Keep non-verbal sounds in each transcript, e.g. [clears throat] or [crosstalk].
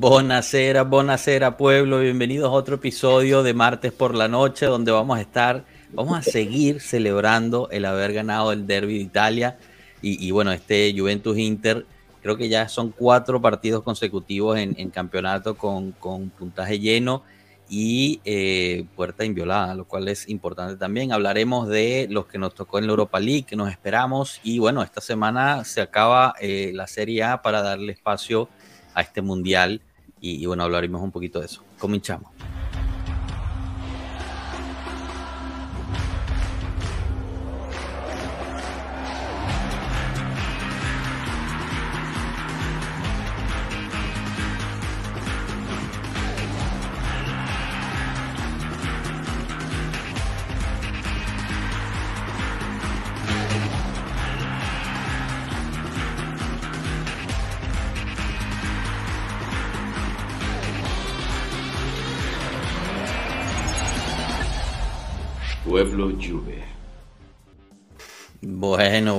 Bonacera, bonacera pueblo, bienvenidos a otro episodio de martes por la noche donde vamos a estar, vamos a seguir celebrando el haber ganado el Derby de Italia. Y, bueno, este Juventus Inter, creo que ya son cuatro partidos consecutivos en, campeonato con, puntaje lleno y eh, puerta inviolada, lo cual es importante también. Hablaremos de los que nos tocó en la Europa League, que nos esperamos. Y bueno, esta semana se acaba eh, la Serie A para darle espacio a este mundial y, bueno, hablaremos un poquito de eso. Cominchamos.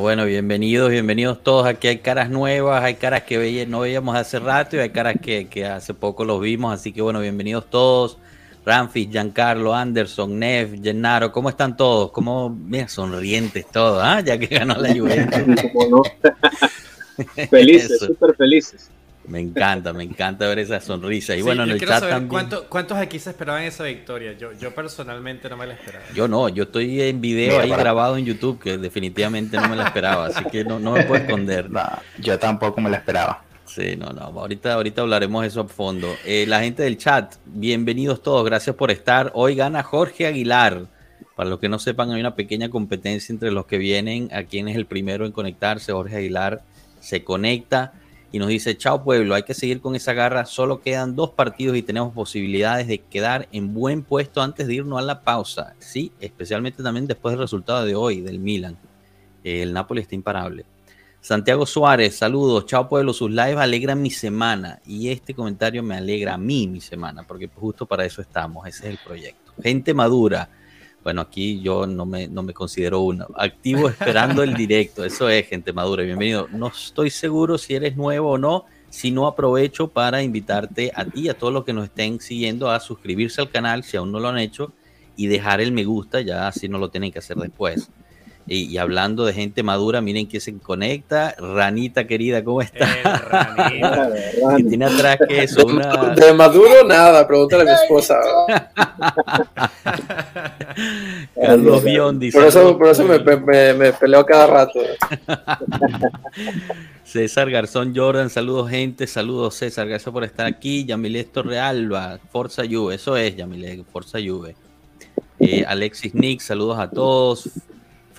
Bueno, bienvenidos, bienvenidos todos. Aquí hay caras nuevas, hay caras que no veíamos hace rato y hay caras que, hace poco los vimos. Así que bueno, bienvenidos todos. Ramfis, Giancarlo, Anderson, Nev, Gennaro, ¿cómo están todos? ¿Cómo, mira, sonrientes todos, ¿ah? ya que ganó la [laughs] Juventus. [laughs] felices, súper felices. Me encanta, me encanta ver esa sonrisa. Y bueno, en el chat también. ¿Cuántos aquí se esperaban esa victoria? Yo, yo personalmente no me la esperaba. Yo no, yo estoy en video ahí grabado en YouTube que definitivamente no me la esperaba, así que no, no me puedo esconder. yo tampoco me la esperaba. Sí, no, no, ahorita, ahorita hablaremos eso a fondo. Eh, la gente del chat, bienvenidos todos, gracias por estar. Hoy gana Jorge Aguilar. Para los que no sepan, hay una pequeña competencia entre los que vienen. A quién es el primero en conectarse. Jorge Aguilar se conecta y nos dice, chao pueblo, hay que seguir con esa garra, solo quedan dos partidos y tenemos posibilidades de quedar en buen puesto antes de irnos a la pausa. Sí, especialmente también después del resultado de hoy del Milan. El Napoli está imparable. Santiago Suárez, saludos, chao pueblo, sus lives alegran mi semana y este comentario me alegra a mí mi semana, porque justo para eso estamos, ese es el proyecto. Gente madura, bueno, aquí yo no me, no me considero uno. Activo esperando el directo. Eso es, gente madura. Bienvenido. No estoy seguro si eres nuevo o no. Si no, aprovecho para invitarte a ti a todos los que nos estén siguiendo a suscribirse al canal si aún no lo han hecho y dejar el me gusta. Ya así no lo tienen que hacer después. Y, hablando de gente madura, miren quién se conecta. Ranita querida, ¿cómo está? Ranita. que tiene atrás que es una. De maduro nada, pregúntale a mi esposa. [laughs] Carlos Biondi. Por eso, por eso me, me, peleo cada rato. [laughs] César Garzón Jordan, saludos gente, saludos César, gracias por estar aquí. Yamile Torrealba, Forza Juve, eso es Yamile, Forza Juve. Eh, Alexis Nick, saludos a todos.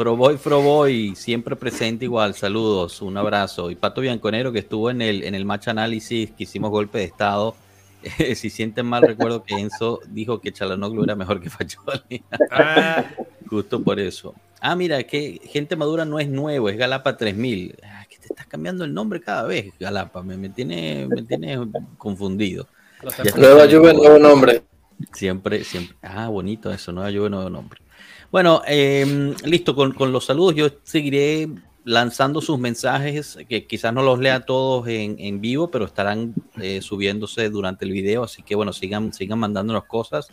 Froboy, Froboy, siempre presente igual, saludos, un abrazo. Y Pato Bianconero que estuvo en el, en el match análisis que hicimos golpe de estado. [laughs] si sienten mal, recuerdo que Enzo dijo que Chalanoglu era mejor que Facholi. Ah. [laughs] Justo por eso. Ah, mira, que gente madura no es nuevo, es Galapa 3000. Ah, que te estás cambiando el nombre cada vez, Galapa, me, me tiene, me tiene confundido. Nueva Juve, nuevo nombre. Siempre, siempre. Ah, bonito eso, Nueva Juve, nuevo nombre. Bueno, em, listo, con, los saludos yo seguiré lanzando sus mensajes, que quizás no los lea todos en, vivo, pero estarán eh, subiéndose durante el video, así que bueno, sigan, sigan mandándonos cosas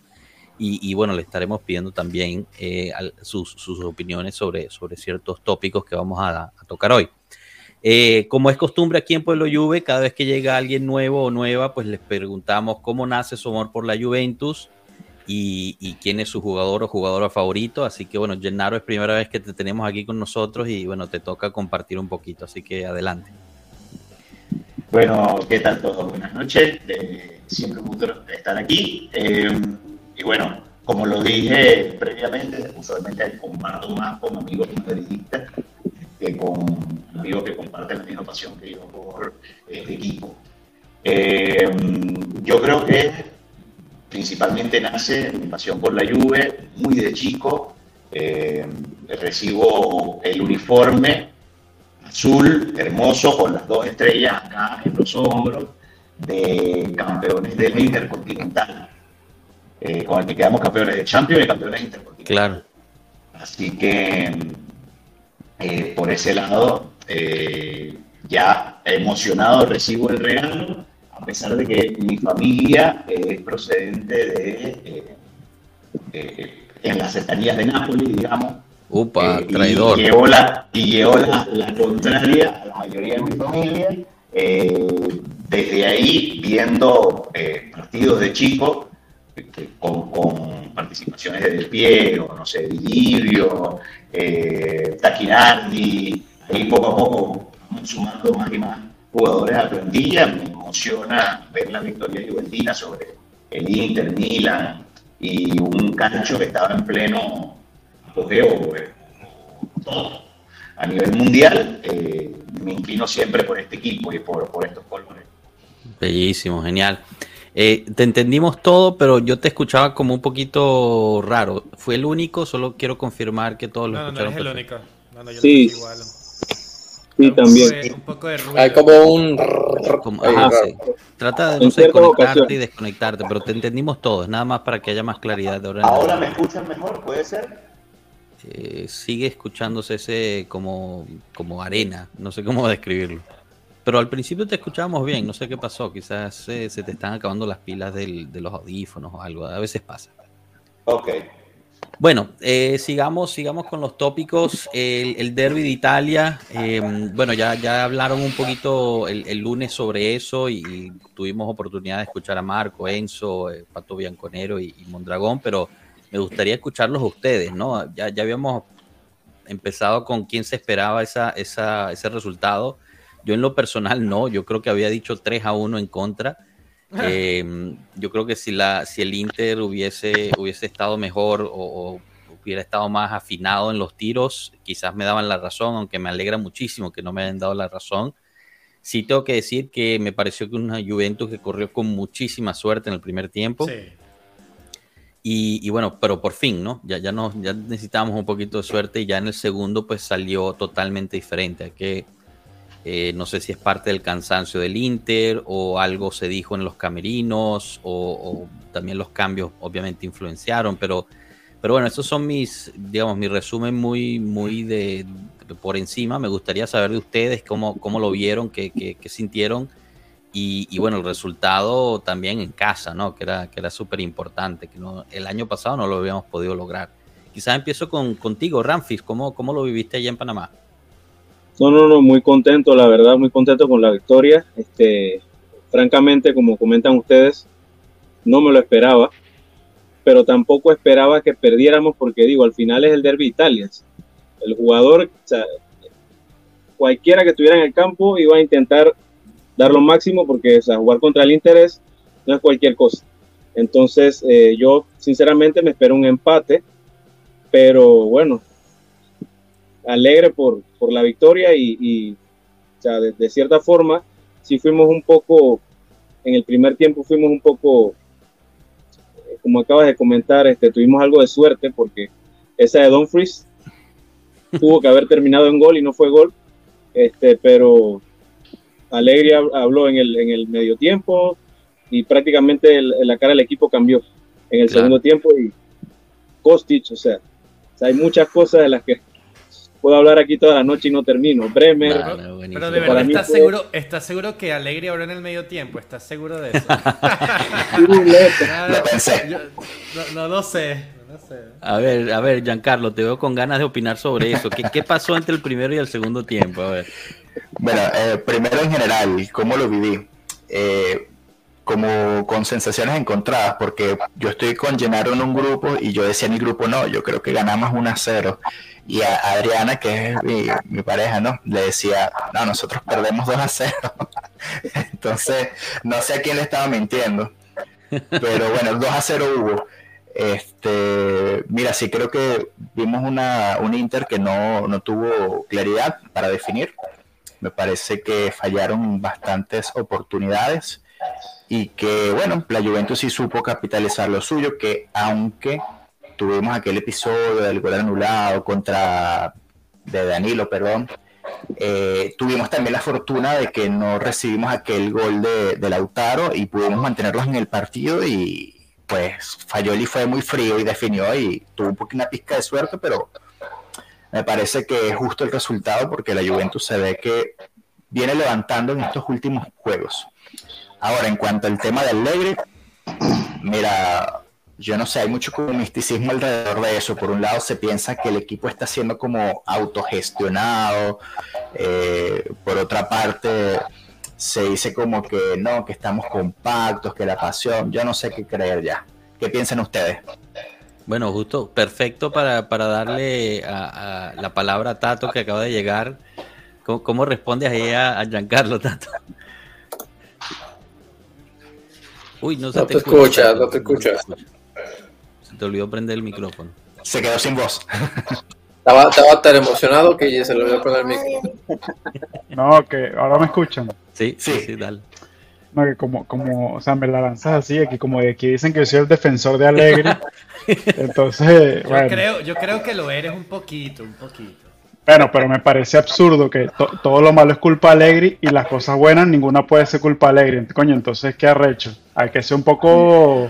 y, bueno, le estaremos pidiendo también eh, sus, opiniones sobre, sobre ciertos tópicos que vamos a, tocar hoy. Eh, como es costumbre aquí en Pueblo Juve, cada vez que llega alguien nuevo o nueva, pues les preguntamos cómo nace su amor por la Juventus, y, quién es su jugador o jugadora favorito. Así que bueno, Gennaro es primera vez que te tenemos aquí con nosotros y bueno, te toca compartir un poquito, así que adelante. Bueno, ¿qué tal todos? Buenas noches, siempre un gusto estar aquí. Eh, y bueno, como lo dije previamente, usualmente comparto más con amigos madridistas que con amigos que comparten la misma pasión que yo por este equipo. Eh, yo creo que principalmente nace mi pasión por la Juve, muy de chico. Eh, recibo el uniforme azul, hermoso, con las dos estrellas acá en los hombros, de campeones del Intercontinental, eh, con el que quedamos campeones de Champions y campeones Intercontinental. Claro. Así que eh, por ese lado, ya emocionado recibo el regalo a pesar de que mi familia es procedente de eh, en las estanías de Nápoles, digamos. Upa, traidor. Y llevó, la, y llevó la, contraria a la mayoría de mi familia. desde ahí, viendo partidos de chicos, con, con, participaciones de Del Piero, no sé, Dilivio, eh, Taquinardi, ahí poco a poco sumando más y más jugadores a plantilla, me emociona ver la victoria juventina sobre el Inter, Milan y un cancho que estaba en pleno apogeo todo. A nivel mundial, eh, me inclino siempre por este equipo y por, por estos colores. Bellísimo, genial. Eh, te entendimos todo, pero yo te escuchaba como un poquito raro. ¿Fue el único? Solo quiero confirmar que todos lo no, escucharon. No, no es el único. No, no, yo sí. igual. Sí, también. Un poco de ruido. Hay como un... Como, ajá, sí. Trata de no sé, conectarte y desconectarte, pero te entendimos todos, nada más para que haya más claridad. De ahora, ¿Ahora me escuchan mejor? ¿Puede ser? Eh, sigue escuchándose ese como, como arena, no sé cómo [laughs] describirlo. Pero al principio te escuchábamos bien, no sé qué pasó, quizás eh, se te están acabando las pilas del, de los audífonos o algo, a veces pasa. Ok. Bueno, eh, sigamos, sigamos con los tópicos. El, derby de Italia, em, bueno, ya, ya hablaron un poquito el, lunes sobre eso y, tuvimos oportunidad de escuchar a Marco, Enzo, eh, Pato Bianconero y, y, Mondragón, pero me gustaría escucharlos a ustedes, ¿no? Ya, ya habíamos empezado con quién se esperaba esa, esa, ese resultado yo en lo personal no, yo creo que había dicho 3 a 1 en contra. Eh, yo creo que si, la, si el Inter hubiese, hubiese estado mejor o, hubiera estado más afinado en los tiros, quizás me daban la razón, aunque me alegra muchísimo que no me hayan dado la razón. Sí tengo que decir que me pareció que una Juventus que corrió con muchísima suerte en el primer tiempo. Sí. Y, y, bueno, pero por fin, ¿no? Ya, ya, no, ya necesitábamos un poquito de suerte y ya en el segundo pues salió totalmente diferente. Hay que, eh, no sé si es parte del cansancio del Inter o algo se dijo en los camerinos o, también los cambios obviamente influenciaron, pero, pero bueno, estos son mis, digamos, mi resumen muy, muy de, por encima. Me gustaría saber de ustedes cómo, cómo lo vieron, qué, qué, sintieron y, bueno, el resultado también en casa, ¿no? Que era, que era súper importante, que no, el año pasado no lo habíamos podido lograr. Quizás empiezo con, contigo, Ramfis, ¿cómo, ¿cómo lo viviste allá en Panamá? No, no, no, muy contento, la verdad, muy contento con la victoria. Este, francamente, como comentan ustedes, no me lo esperaba, pero tampoco esperaba que perdiéramos porque digo, al final es el derby Italia. El jugador, o sea, cualquiera que estuviera en el campo iba a intentar dar lo máximo porque o sea, jugar contra el interés no es cualquier cosa. Entonces, eh, yo sinceramente me espero un empate, pero bueno, alegre por, por la victoria y, o sea, de, cierta forma, si fuimos un poco, en el primer tiempo fuimos un poco, eh, como acabas de comentar, este, tuvimos algo de suerte porque esa de Dumfries tuvo que haber terminado en gol y no fue gol, este, pero Alegre habló en el, en el medio tiempo y prácticamente la cara del equipo cambió en el segundo tiempo y Kostic, o sea, hay muchas cosas de las que puedo hablar aquí toda la noche y no termino. Bremer. pero de verdad, ¿estás, seguro, ¿estás seguro que Alegre habló en el medio tiempo? ¿Estás seguro de eso? [laughs] pensé. no, no, sé. A ver, a ver, Giancarlo, te veo con ganas de opinar sobre eso. ¿Qué, qué pasó entre el primero y el segundo tiempo? A ver. Bueno, eh, primero en general, ¿cómo lo viví? Eh, como con sensaciones encontradas, porque yo estoy con Gennaro en un grupo y yo decía mi grupo, no, yo creo que ganamos 1 a 0. Y a Adriana, que es mi, pareja, ¿no? Le decía, no, nosotros perdemos 2 a 0. [laughs] Entonces, no sé a quién le estaba mintiendo. Pero bueno, 2 a 0 hubo. Este, mira, sí creo que vimos una, un Inter que no, no tuvo claridad para definir. Me parece que fallaron bastantes oportunidades y que, bueno, la Juventus sí supo capitalizar lo suyo, que aunque tuvimos aquel episodio del gol anulado contra de Danilo, perdón, eh, tuvimos también la fortuna de que no recibimos aquel gol de, de, Lautaro y pudimos mantenerlos en el partido y pues Fayoli fue muy frío y definió y tuvo un poquito una pizca de suerte, pero me parece que es justo el resultado porque la Juventus se ve que viene levantando en estos últimos juegos. Ahora, en cuanto al tema de Alegre, mira, yo no sé, hay mucho misticismo alrededor de eso. Por un lado, se piensa que el equipo está siendo como autogestionado. Eh, por otra parte, se dice como que no, que estamos compactos, que la pasión. Yo no sé qué creer ya. ¿Qué piensan ustedes? Bueno, justo perfecto para, darle a, la palabra a Tato que acaba de llegar. ¿Cómo, respondes ahí a Giancarlo, Tato? Uy, no, se te, escucha, no te escuchas. Se te olvidó prender el micrófono. Se quedó sin voz. Estaba, estaba tan emocionado que ya se le olvidó prender el micrófono. No, que ahora me escuchan. Sí, sí, sí, dale. No, que como, como, o sea, me la lanzas así, aquí como de aquí dicen que soy el defensor de Alegre. [laughs] Entonces, yo creo, yo creo que lo eres un poquito, un poquito. Bueno, pero me parece absurdo que todo lo malo es culpa Alegre y las cosas buenas ninguna puede ser culpa Alegre. Coño, entonces, ¿qué arrecho? Hay que ser un poco...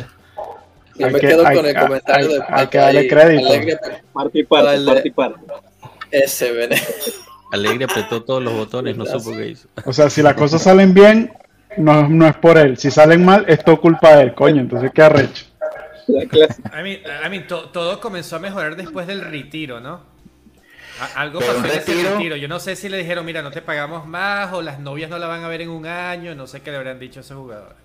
Yo hay me que, quedo con el comentario de Hay que darle crédito. Alegre, parte y parte, parte y parte. Ese, ven. Alegre apretó todos los botones, no supo qué hizo. O sea, si las cosas salen bien, no, no es por él. Si salen mal, es todo culpa de él, coño. Entonces, ¿qué arrecho? I mean, I mean, todo comenzó a mejorar después del retiro, ¿no? Algo pasó en ese retiro. Yo no sé si le dijeron, mira, no te pagamos más, o las novias no la van a ver en un año, no sé qué le habrán dicho a ese jugador.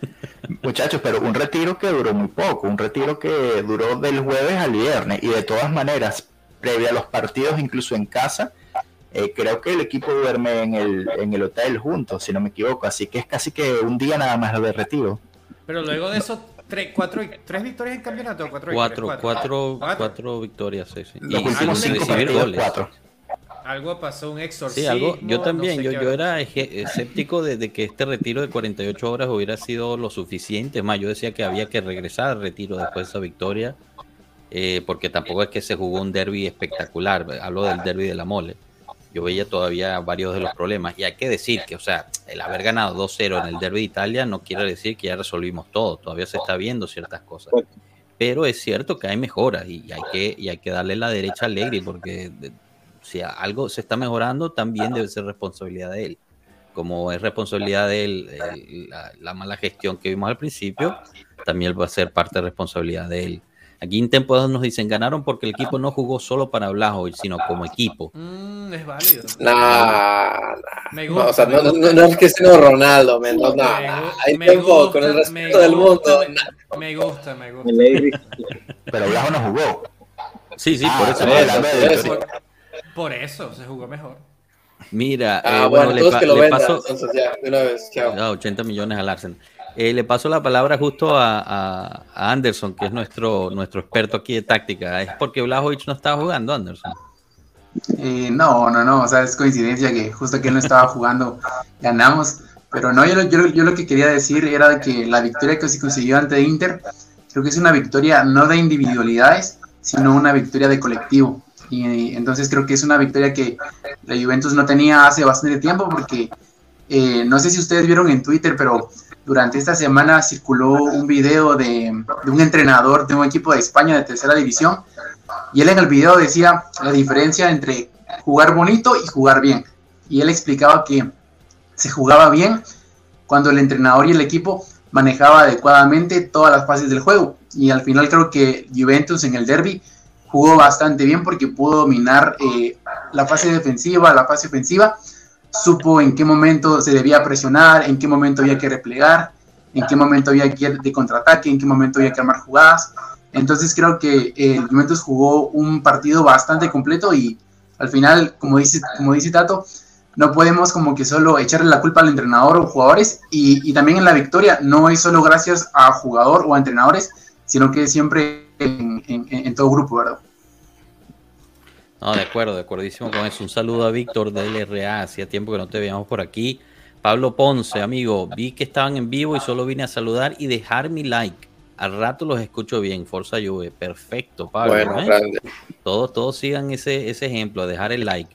[laughs] Muchachos, pero un retiro que duró muy poco, un retiro que duró del jueves al viernes, y de todas maneras, previo a los partidos, incluso en casa, eh, creo que el equipo duerme en el, en el hotel juntos, si no me equivoco, así que es casi que un día nada más de retiro. Pero luego de eso, tres, cuatro, tres victorias en campeonato, cuatro, cuatro, cuatro, cuatro, victorias, sí, sí. Los últimos cinco goles. Cuatro. Algo pasó, un exorcismo. Sí, algo, yo también, yo, yo era escéptico de, que este retiro de 48 horas hubiera sido lo suficiente. Más, yo decía que había que regresar al retiro después de esa victoria, eh, porque tampoco es que se jugó un derby espectacular. Hablo del derby de la mole yo veía todavía varios de los problemas. Y hay que decir que, o sea, el haber ganado 2-0 en el Derby de Italia no quiere decir que ya resolvimos todo. Todavía se está viendo ciertas cosas. Pero es cierto que hay mejoras y hay que, y hay que darle la derecha a Allegri porque si algo se está mejorando, también debe ser responsabilidad de él. Como es responsabilidad de él la, mala gestión que vimos al principio, también va a ser parte de responsabilidad de él Aquí en Tempo nos dicen, ganaron porque el equipo no jugó solo para Blajovic, sino como equipo. Mm, es válido. Nah, Me gusta. No, o sea, no, no, es que sea Ronaldo, me, no, hay tiempo con el respeto del mundo. Me, gusta, me gusta. [laughs] Pero Blajo no jugó. Sí, sí, por ah, eso. Por, eso se jugó mejor. Mira, ah, eh, bueno, le, que lo le pasó, entonces ya, de una vez, chao. 80 millones al Arsenal. Eh, le paso la palabra justo a, Anderson, que es nuestro, nuestro experto aquí de táctica. ¿Es porque Blajovic no estaba jugando, Anderson? Eh, no, no, no, o sea, es coincidencia que justo que él no estaba jugando, ganamos. Pero no, yo, yo, yo, lo que quería decir era que la victoria que se consiguió ante Inter, creo que es una victoria no de individualidades, sino una victoria de colectivo. Y entonces creo que es una victoria que la Juventus no tenía hace bastante tiempo, porque eh, no sé si ustedes vieron en Twitter, pero durante esta semana circuló un video de, un entrenador de un equipo de España de tercera división y él en el video decía la diferencia entre jugar bonito y jugar bien. Y él explicaba que se jugaba bien cuando el entrenador y el equipo manejaba adecuadamente todas las fases del juego. Y al final creo que Juventus en el derby jugó bastante bien porque pudo dominar eh, la fase defensiva, la fase ofensiva supo en qué momento se debía presionar, en qué momento había que replegar, en qué momento había que ir de contraataque, en qué momento había que armar jugadas. Entonces creo que eh, el Juventus jugó un partido bastante completo y al final, como dice, como dice Tato, no podemos como que solo echarle la culpa al entrenador o jugadores y, también en la victoria no es solo gracias a jugador o a entrenadores, sino que siempre en, en todo grupo, ¿verdad? No, de acuerdo, de acuerdísimo con eso. Un saludo a Víctor de LRA, hacía tiempo que no te veíamos por aquí. Pablo Ponce, amigo, vi que estaban en vivo y solo vine a saludar y dejar mi like. Al rato los escucho bien, Forza Juve. Perfecto, Pablo. Bueno, ¿eh? Todos, todos sigan ese, ese ejemplo, dejar el like.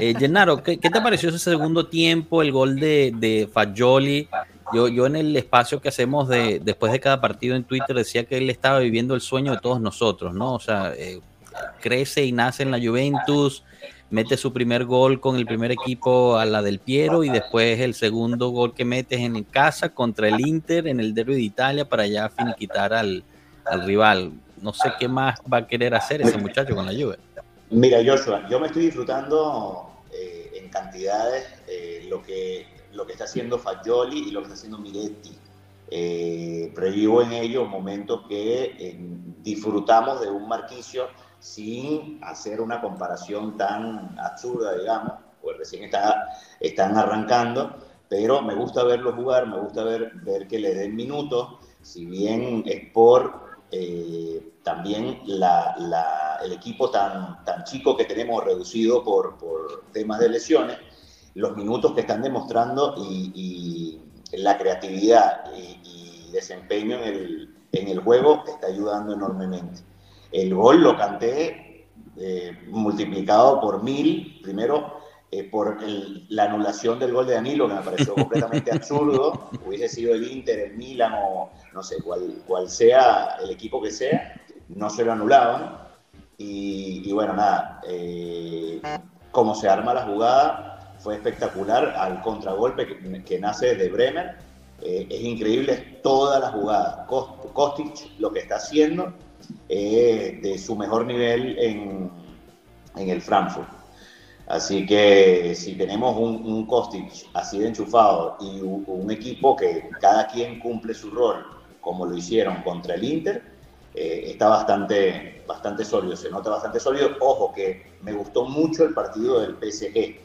Eh, Gennaro, ¿qué, te pareció ese segundo tiempo, el gol de, de Fagioli? Yo, yo en el espacio que hacemos de, después de cada partido en Twitter decía que él estaba viviendo el sueño de todos nosotros, ¿no? O sea, eh, crece y nace en la Juventus, mete su primer gol con el primer equipo a la del Piero y después el segundo gol que metes en casa contra el Inter en el Derby de Italia para ya finiquitar al, al rival. No sé qué más va a querer hacer ese muchacho con la Juve. Mira, Joshua, yo me estoy disfrutando eh, en cantidades eh, lo, que, lo que está haciendo Fagioli y lo que está haciendo Miretti. Eh, previvo en ellos momentos que disfrutamos de un Marquicio sin hacer una comparación tan absurda, digamos, pues recién está, están arrancando, pero me gusta verlo jugar, me gusta ver, ver que le den minutos, si bien es por eh, también el equipo tan, tan chico que tenemos reducido por, temas de lesiones, los minutos que están demostrando y, la creatividad y, desempeño en el, juego está ayudando enormemente. El gol lo canté eh, multiplicado por mil, primero eh, por la anulación del gol de Danilo, que me pareció [laughs] completamente absurdo. Hubiese sido el Inter, el Milan o no sé, cual, cual sea el equipo que sea, no se lo anulaban. Y, bueno, nada, eh, como se arma la jugada, fue espectacular al contragolpe que, nace de Bremer. Eh, es increíble toda la jugada. Kostic lo que está haciendo de su mejor nivel en, en el Frankfurt. Así que si tenemos un, un Kostic así de enchufado y un, equipo que cada quien cumple su rol, como lo hicieron contra el Inter, eh, está bastante, bastante sólido, se nota bastante sólido. Ojo que me gustó mucho el partido del PSG.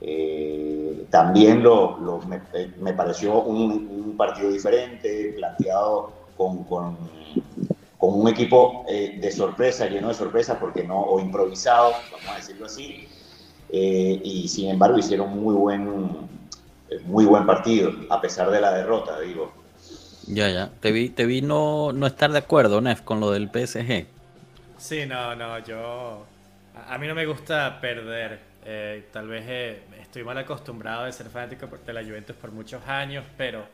Eh, también lo, me, pareció un, partido diferente, planteado con, con, un equipo eh, de sorpresa, lleno de sorpresa, porque no, o improvisado, vamos a decirlo así, eh, y sin embargo hicieron muy buen, muy buen partido, a pesar de la derrota, digo. Ya, ya. Te vi, te vi no, no estar de acuerdo, Nef, con lo del PSG. Sí, no, no, yo... A, mí no me gusta perder. Eh, tal vez eh, estoy mal acostumbrado de ser fanático de la Juventus por muchos años, pero...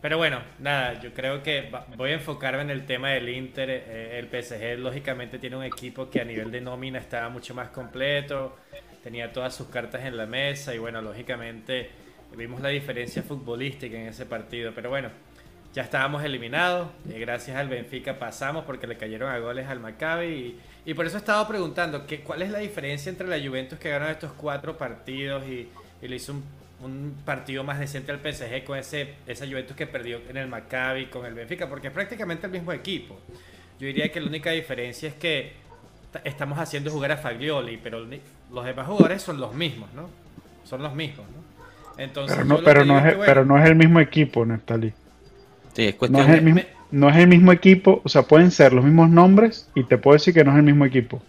Pero bueno, nada, yo creo que voy a enfocarme en el tema del Inter. el PSG lógicamente tiene un equipo que a nivel de nómina está mucho más completo tenía todas sus cartas en la mesa y bueno, lógicamente vimos la diferencia futbolística en ese partido, pero bueno, ya estábamos eliminados, eh, gracias al Benfica pasamos porque le cayeron a goles al Maccabi y, por eso he estado preguntando que, cuál es la diferencia entre la Juventus que ganó estos cuatro partidos y, le hizo un, partido más decente al PSG con ese, esa Juventus que perdió en el Maccabi con el Benfica, porque es prácticamente el mismo equipo. Yo diría que la única diferencia es que estamos haciendo jugar a Faglioli, pero los demás jugadores son los mismos, ¿no? Son los mismos, ¿no? Entonces, pero no, pero no, es, pero no es el mismo equipo, Neftali. Sí, es cuestión no es, el mismo, no es el mismo equipo, o sea, pueden ser los mismos nombres y te puedo decir que no es el mismo equipo.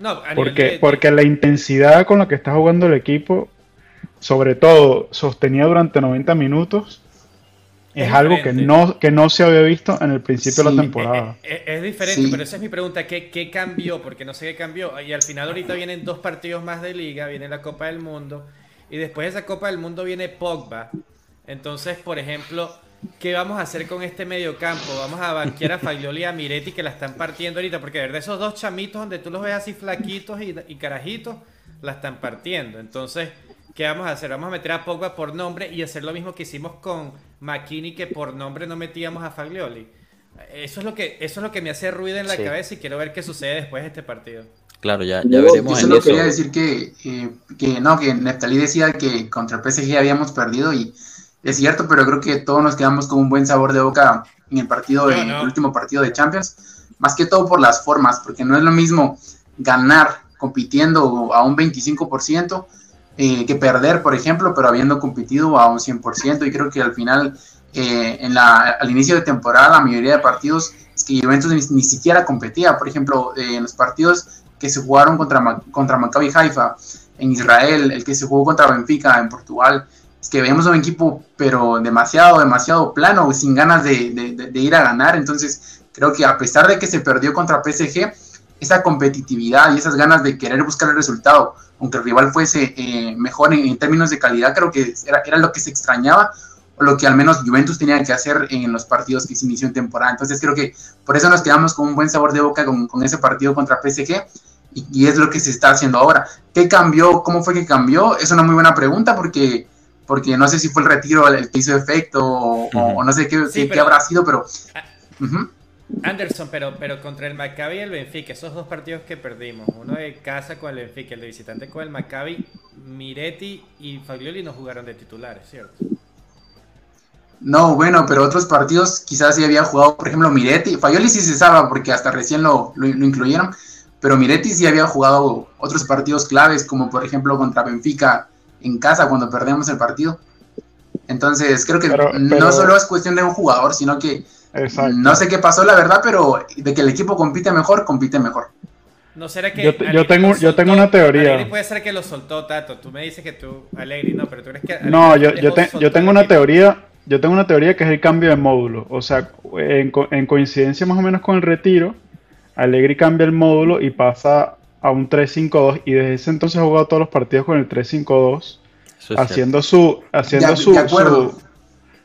No, porque, porque la intensidad con la que está jugando el equipo, sobre todo sostenida durante 90 minutos, es, algo que no, que no se había visto en el principio de la temporada. Es, diferente, pero esa es mi pregunta. ¿Qué, ¿Qué, cambió? Porque no sé qué cambió. Y al final ahorita vienen dos partidos más de liga, viene la Copa del Mundo. Y después de esa Copa del Mundo viene Pogba. Entonces, por ejemplo, ¿qué vamos a hacer con este mediocampo? Vamos a banquear a Faglioli y a Miretti que la están partiendo ahorita. Porque de verdad esos dos chamitos donde tú los ves así flaquitos y, y carajitos, la están partiendo. Entonces... ¿Qué vamos a hacer? Vamos a meter a Pogba por nombre y hacer lo mismo que hicimos con McKinney, que por nombre no metíamos a Faglioli. Eso es lo que, eso es lo que me hace ruido en la cabeza y quiero ver qué sucede después de este partido. Claro, ya, ya veremos. Yo solo quería decir que, eh, que no, que Neftalí decía que contra el PSG habíamos perdido y es cierto, pero creo que todos nos quedamos con un buen sabor de boca en el partido, en el último partido de Champions, más que todo por las formas, porque no es lo mismo ganar compitiendo a un 25% eh, que perder, por ejemplo, pero habiendo competido a un 100%. Y creo que al final, eh, en la, al inicio de temporada, la mayoría de partidos es que Juventus ni, siquiera competía. Por ejemplo, eh, en los partidos que se jugaron contra, contra Maccabi Haifa en Israel, el que se jugó contra Benfica en Portugal, es que veíamos un equipo, pero demasiado, demasiado plano, sin ganas de, de, de ir a ganar. Entonces, creo que a pesar de que se perdió contra PSG, esa competitividad y esas ganas de querer buscar el resultado, aunque el rival fuese eh, mejor en, términos de calidad, creo que era, era, lo que se extrañaba, o lo que al menos Juventus tenía que hacer en los partidos que se inició en temporada. Entonces creo que por eso nos quedamos con un buen sabor de boca con, con ese partido contra PSG. y, es lo que se está haciendo ahora. ¿Qué cambió? ¿Cómo fue que cambió? Es una muy buena pregunta porque, porque no sé si fue el retiro el que hizo efecto o, no sé qué, qué, habrá sido, pero... Ah, Anderson, pero, pero contra el Maccabi y el Benfica, esos dos partidos que perdimos, uno de casa con el Benfica, el de visitante con el Maccabi, Miretti y Faglioli no jugaron de titulares, ¿cierto? No, bueno, pero otros partidos quizás sí había jugado, por ejemplo, Miretti. Faglioli sí se sabe porque hasta recién lo, lo, incluyeron, pero Miretti sí había jugado otros partidos claves, como por ejemplo contra Benfica en casa cuando perdemos el partido. Entonces, creo que no solo es cuestión de un jugador, sino que no sé qué pasó, la verdad, pero de que el equipo compite mejor, compite mejor. No será que. Yo, tengo, yo tengo una teoría. Alegri puede ser que lo soltó Tato. Tú me dices que tú, Alegri, no, pero tú crees que. no, yo, yo, yo tengo una teoría. Yo tengo una teoría que es el cambio de módulo. O sea, en, en coincidencia más o menos con el retiro, Alegri cambia el módulo y pasa a un 3-5-2. Y desde ese entonces ha jugado todos los partidos con el 3-5-2. Haciendo su. Haciendo su, su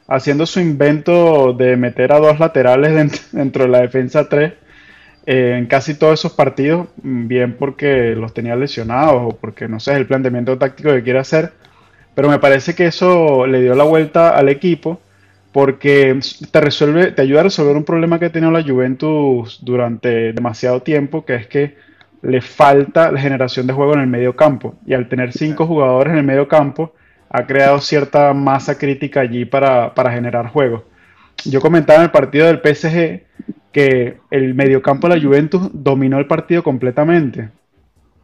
haciendo su invento de meter a dos laterales [laughs] dentro, de la defensa 3 eh, en casi todos esos partidos, bien porque los tenía lesionados o porque no sé, es el planteamiento táctico que quiere hacer, pero me parece que eso le dio la vuelta al equipo porque te resuelve, te ayuda a resolver un problema que ha tenido la Juventus durante demasiado tiempo, que es que le falta la generación de juego en el medio campo. Y al tener cinco jugadores en el medio campo, ha creado cierta masa crítica allí para, generar juego. Yo comentaba en el partido del PSG que el mediocampo de la Juventus dominó el partido completamente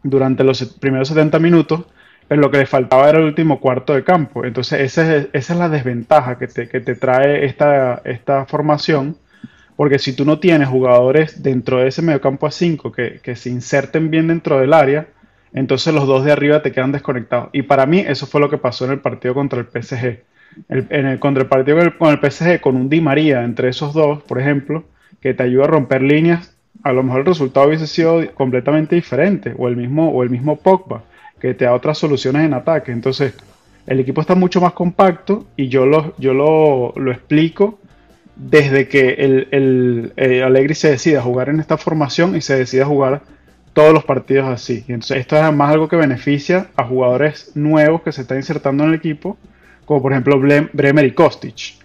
durante los primeros 70 minutos, pero lo que le faltaba era el último cuarto de campo. Entonces esa es, esa es la desventaja que te, trae esta, esta, formación, porque si tú no tienes jugadores dentro de ese mediocampo a 5 que, que se inserten bien dentro del área, entonces los dos de arriba te quedan desconectados. Y para mí eso fue lo que pasó en el partido contra el PSG. en el, contra el partido con el PSG, con un Di María entre esos dos, por ejemplo, que te ayuda a romper líneas, a lo mejor el resultado hubiese sido completamente diferente, o el mismo, o el mismo Pogba, que te da otras soluciones en ataque. Entonces, el equipo está mucho más compacto y yo lo, yo lo, explico desde que el, el, el Allegri se decida jugar en esta formación y se decida jugar todos los partidos así. Y entonces esto es además algo que beneficia a jugadores nuevos que se están insertando en el equipo, como por ejemplo Bremer y Kostic.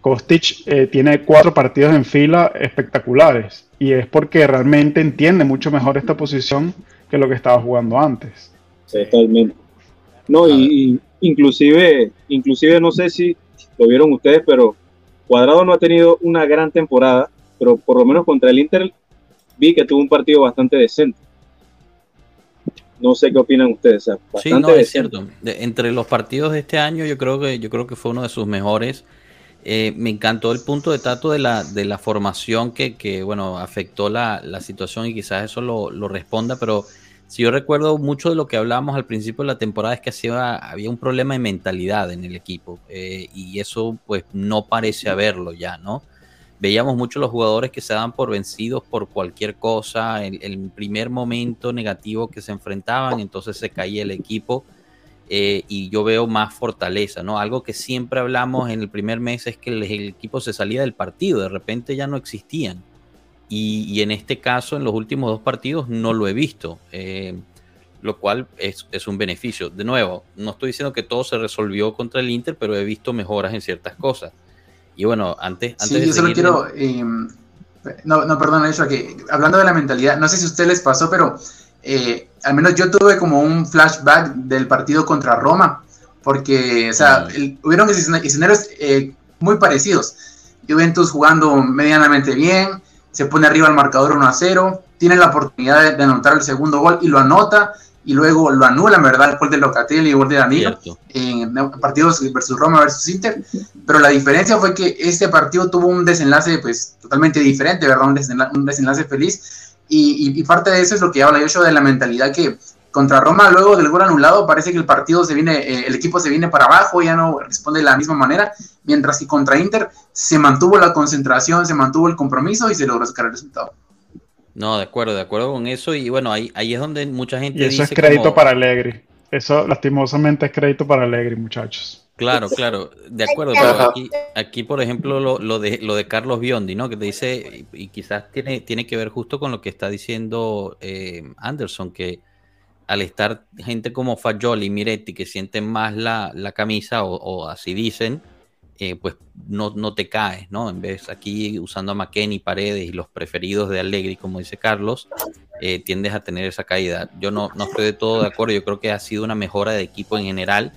Kostic eh, tiene cuatro partidos en fila espectaculares y es porque realmente entiende mucho mejor esta posición que lo que estaba jugando antes. Totalmente. No, y, inclusive, inclusive no sé si lo vieron ustedes, pero Cuadrado no ha tenido una gran temporada, pero por lo menos contra el Inter vi que tuvo un partido bastante decente. No sé qué opinan ustedes. sí, no, es cierto. entre los partidos de este año, yo creo que, yo creo que fue uno de sus mejores. Eh, me encantó el punto de tato de la, de la formación que, que bueno, afectó la, la, situación y quizás eso lo, lo, responda, pero si yo recuerdo mucho de lo que hablábamos al principio de la temporada es que hacía, había un problema de mentalidad en el equipo eh, y eso pues no parece haberlo ya, ¿no? Veíamos mucho los jugadores que se daban por vencidos por cualquier cosa, el, el primer momento negativo que se enfrentaban, entonces se caía el equipo eh, y yo veo más fortaleza, ¿no? Algo que siempre hablamos en el primer mes es que el, equipo se salía del partido, de repente ya no existían. Y, en este caso, en los últimos dos partidos, no lo he visto. Eh, lo cual es, es, un beneficio. De nuevo, no estoy diciendo que todo se resolvió contra el Inter, pero he visto mejoras en ciertas cosas. Y bueno, antes, antes sí, yo solo quiero... Em, no, no, perdón, eso que hablando de la mentalidad, no sé si a ustedes les pasó, pero eh, al menos yo tuve como un flashback del partido contra Roma, porque, o sea, hubieron escenarios eh, muy parecidos. Juventus jugando medianamente bien, se pone arriba el marcador 1 a 0, tiene la oportunidad de, de anotar el segundo gol y lo anota, y luego lo anulan, ¿verdad? El gol de Locatelli y el gol de Danilo en partidos versus Roma versus Inter, pero la diferencia fue que este partido tuvo un desenlace pues totalmente diferente, ¿verdad? Un desenlace, feliz y, parte de eso es lo que habla yo de la mentalidad que contra Roma luego del gol anulado parece que el partido se viene, eh, el equipo se viene para abajo, ya no responde de la misma manera, mientras que contra Inter se mantuvo la concentración, se mantuvo el compromiso y se logró sacar el resultado. No, de acuerdo, de acuerdo con eso. Y bueno, ahí, ahí es donde mucha gente y eso es crédito para Alegri. Eso lastimosamente es crédito para Alegri, muchachos. Claro, claro, de acuerdo, pero aquí, aquí por ejemplo, lo, lo, de, lo de Carlos Biondi, ¿no? Que te dice, y, quizás tiene, tiene que ver justo con lo que está diciendo eh, Anderson, que al estar gente como Fagioli y Miretti que sienten más la, la camisa, o, así dicen, pues no, no te caes, ¿no? En vez aquí usando a McKenny, Paredes y los preferidos de Allegri, como dice Carlos, eh, tiendes a tener esa caída. Yo no, no estoy de todo de acuerdo, yo creo que ha sido una mejora de equipo en general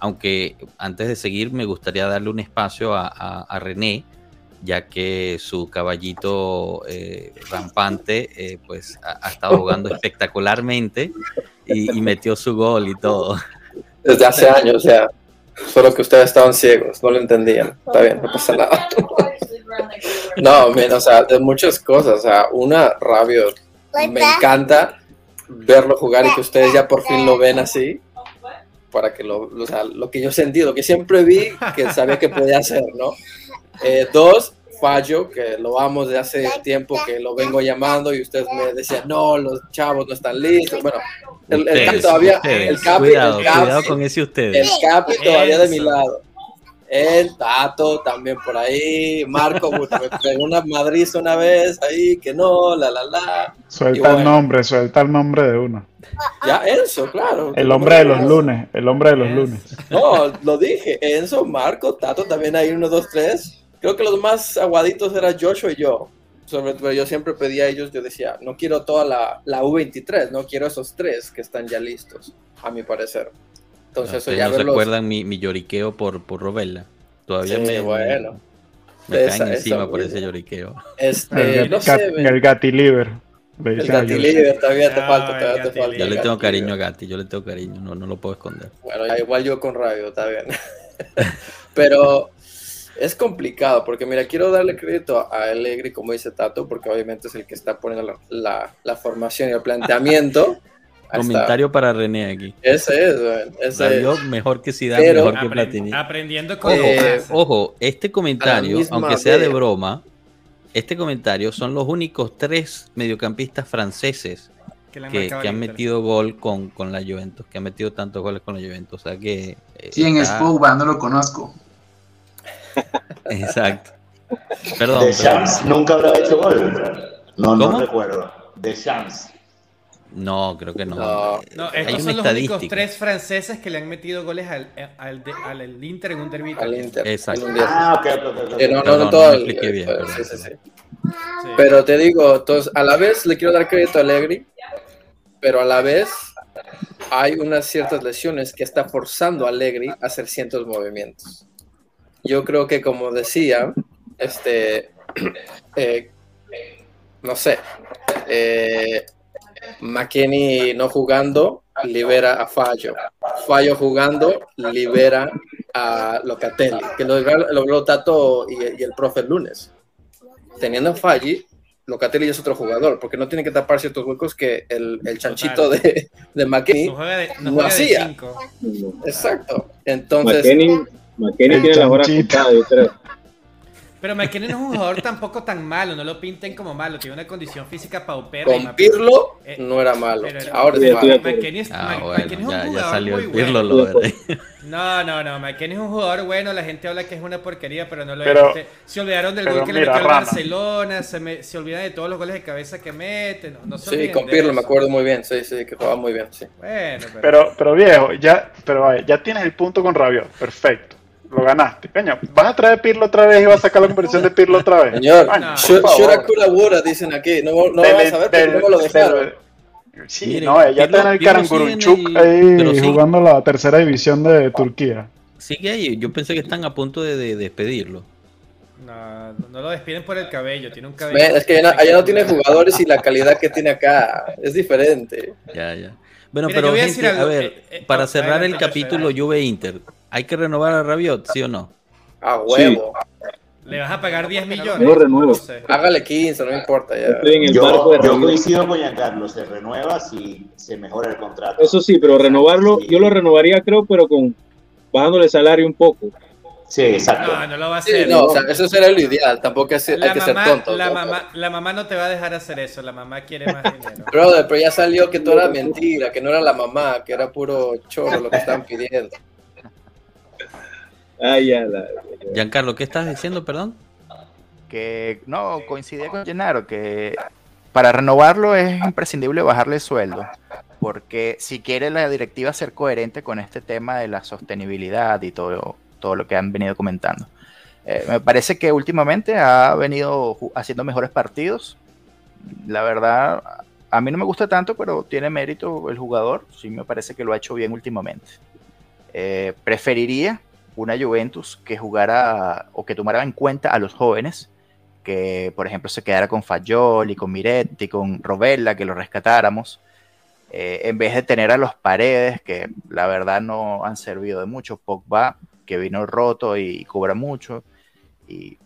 aunque antes de seguir me gustaría darle un espacio a, René, ya que su caballito eh, rampante eh, pues ha, estado jugando espectacularmente y, metió su gol y todo. Desde hace años, o sea, solo que ustedes estaban ciegos, no lo entendían. Está bien, no pasa nada. [laughs] No, o sea, de muchas cosas, o sea, una rabia. Me encanta verlo jugar y que ustedes ya por fin lo ven así para que lo, o sea, lo que yo sentí, lo que siempre vi, que sabía que podía hacer, ¿no? Eh, dos, Fallo, que lo vamos de hace tiempo que lo vengo llamando y ustedes me decían, no, los chavos no están listos. Bueno, el, el todavía, el Capi, cuidado, cuidado con ese ustedes. El Capi todavía de mi lado. El Tato también por ahí. Marco me pegó una madriz una vez ahí, que no, la la la. Suelta el nombre, suelta el nombre de uno. Ya, Enzo, claro. El hombre de los lunes, el hombre de los lunes. No, lo dije. Enzo, Marco, Tato, también hay uno, dos, tres. Creo que los más aguaditos eran Joshua y yo. Sobre todo, yo siempre pedía a ellos, yo decía, no quiero toda la, la U23, no quiero esos tres que están ya listos, a mi parecer. Entonces, no, ya no recuerdan mi, mi, lloriqueo por, por Robella. Todavía me, bueno. me, caen encima por ese lloriqueo. Este, el, no sé, el Gatti Liver. El Gatti Liver todavía te falta, todavía te falta. Yo le tengo cariño a Gatti, yo le tengo cariño, no, no lo puedo esconder. Bueno, igual yo con Rabio, está bien. [laughs] Pero es complicado, porque mira, quiero darle crédito a Allegri, como dice Tato, porque obviamente es el que está poniendo la, la, la formación y el planteamiento. [laughs] Comentario para René aquí. Ese es, ese es. mejor que Zidane, mejor que Platini. Aprendiendo con ojo, ojo, este comentario, aunque sea de broma, este comentario son los únicos tres mediocampistas franceses que, han metido gol con, con, la Juventus, que han metido tantos goles con la Juventus. O sea que. Eh, sí, en está... no lo conozco. [laughs] Exacto. Perdón. De Chance nunca habrá hecho gol. No, no recuerdo. De Chance. No, creo que no. No, no estos son los únicos tres franceses que le han metido goles al, al, al, Inter en un derbi. Al Inter. Exacto. Ah, ok, ok, ok. no, no, no, todo. bien, pero, sí, sí, sí. pero te digo, entonces, a la vez le quiero dar crédito a Allegri, pero a la vez hay unas ciertas lesiones que está forzando a Allegri a hacer ciertos movimientos. Yo creo que, como decía, este, [clears throat] eh, no sé, eh, McKinney no jugando, libera a Fallo. Fallo jugando, libera a Locatelli, que lo logró Tato y, el profe el lunes. Teniendo a Falli, Locatelli es otro jugador, porque no tiene que tapar ciertos huecos que el, chanchito de, de McKinney no, hacía. Exacto. Entonces. McKinney, tiene la hora yo creo. Pero McKenny no es un jugador tampoco tan malo, no lo pinten como malo, tiene una condición física paupera. Con Pirlo eh, no era malo. Ahora es malo. McKenny es, ah, bueno, es un ya, jugador ya salió muy el Pirlo, bueno. Lo no, no, no, McKenny es un jugador bueno, la gente habla que es una porquería, pero no lo es. Se olvidaron del gol que le metió al Barcelona, se, me, se olvidan de todos los goles de cabeza que mete, no, no se Sí, con Pirlo me acuerdo muy bien, sí, sí, que jugaba muy bien, sí. Bueno, pero... pero, pero viejo, ya, pero vaya, ya tienes el punto con Rabiot, perfecto lo ganaste. Peña, ¿vas a traer Pirlo otra vez y vas a sacar la conversión de Pirlo otra vez? Señor, Shura dicen aquí. No, no vas a ver, pero no lo dejaron. Sí, no, ya tiene el Karangurunchuk ahí jugando la tercera división de Turquía. Sigue ahí, yo pensé que están a punto de, despedirlo. No, no lo despiden por el cabello, tiene un cabello. Es que allá no, tiene jugadores y la calidad que tiene acá es diferente. Ya, ya. Bueno, pero a, a, ver, eh, eh, para cerrar el capítulo Juve Inter, ¿Hay que renovar a Rabiot, sí o no? A huevo. ¿Le vas a pagar 10 millones? No renuevo. Hágale 15, no me importa. Ya. Yo, yo coincido con Giancarlo, se renueva si se mejora el contrato. Eso sí, pero renovarlo, yo lo renovaría creo, pero con bajándole salario un poco. Sí, exacto. No, no lo va a hacer. no, o sea, eso será lo ideal, tampoco es, hay que ser tonto. La, mamá, la mamá no te va a dejar hacer eso, la mamá quiere más [laughs] dinero. Brother, pero ya salió que todo era mentira, que no era la mamá, que era puro choro lo que estaban pidiendo. Ah, ya, Giancarlo, ¿qué estás diciendo, perdón? Que no, coincidía con Gennaro, que para renovarlo es imprescindible bajarle el sueldo, porque si quiere la directiva ser coherente con este tema de la sostenibilidad y todo, todo lo que han venido comentando. Eh, me parece que últimamente ha venido haciendo mejores partidos. La verdad, a mí no me gusta tanto, pero tiene mérito el jugador. Sí me parece que lo ha hecho bien últimamente. Eh, preferiría una Juventus que jugara o que tomara en cuenta a los jóvenes, que por ejemplo se quedara con Fagioli, con Miretti, con Rovella, que lo rescatáramos, eh, en vez de tener a los paredes, que la verdad no han servido de mucho. Pogba, que vino roto y cobra mucho. Y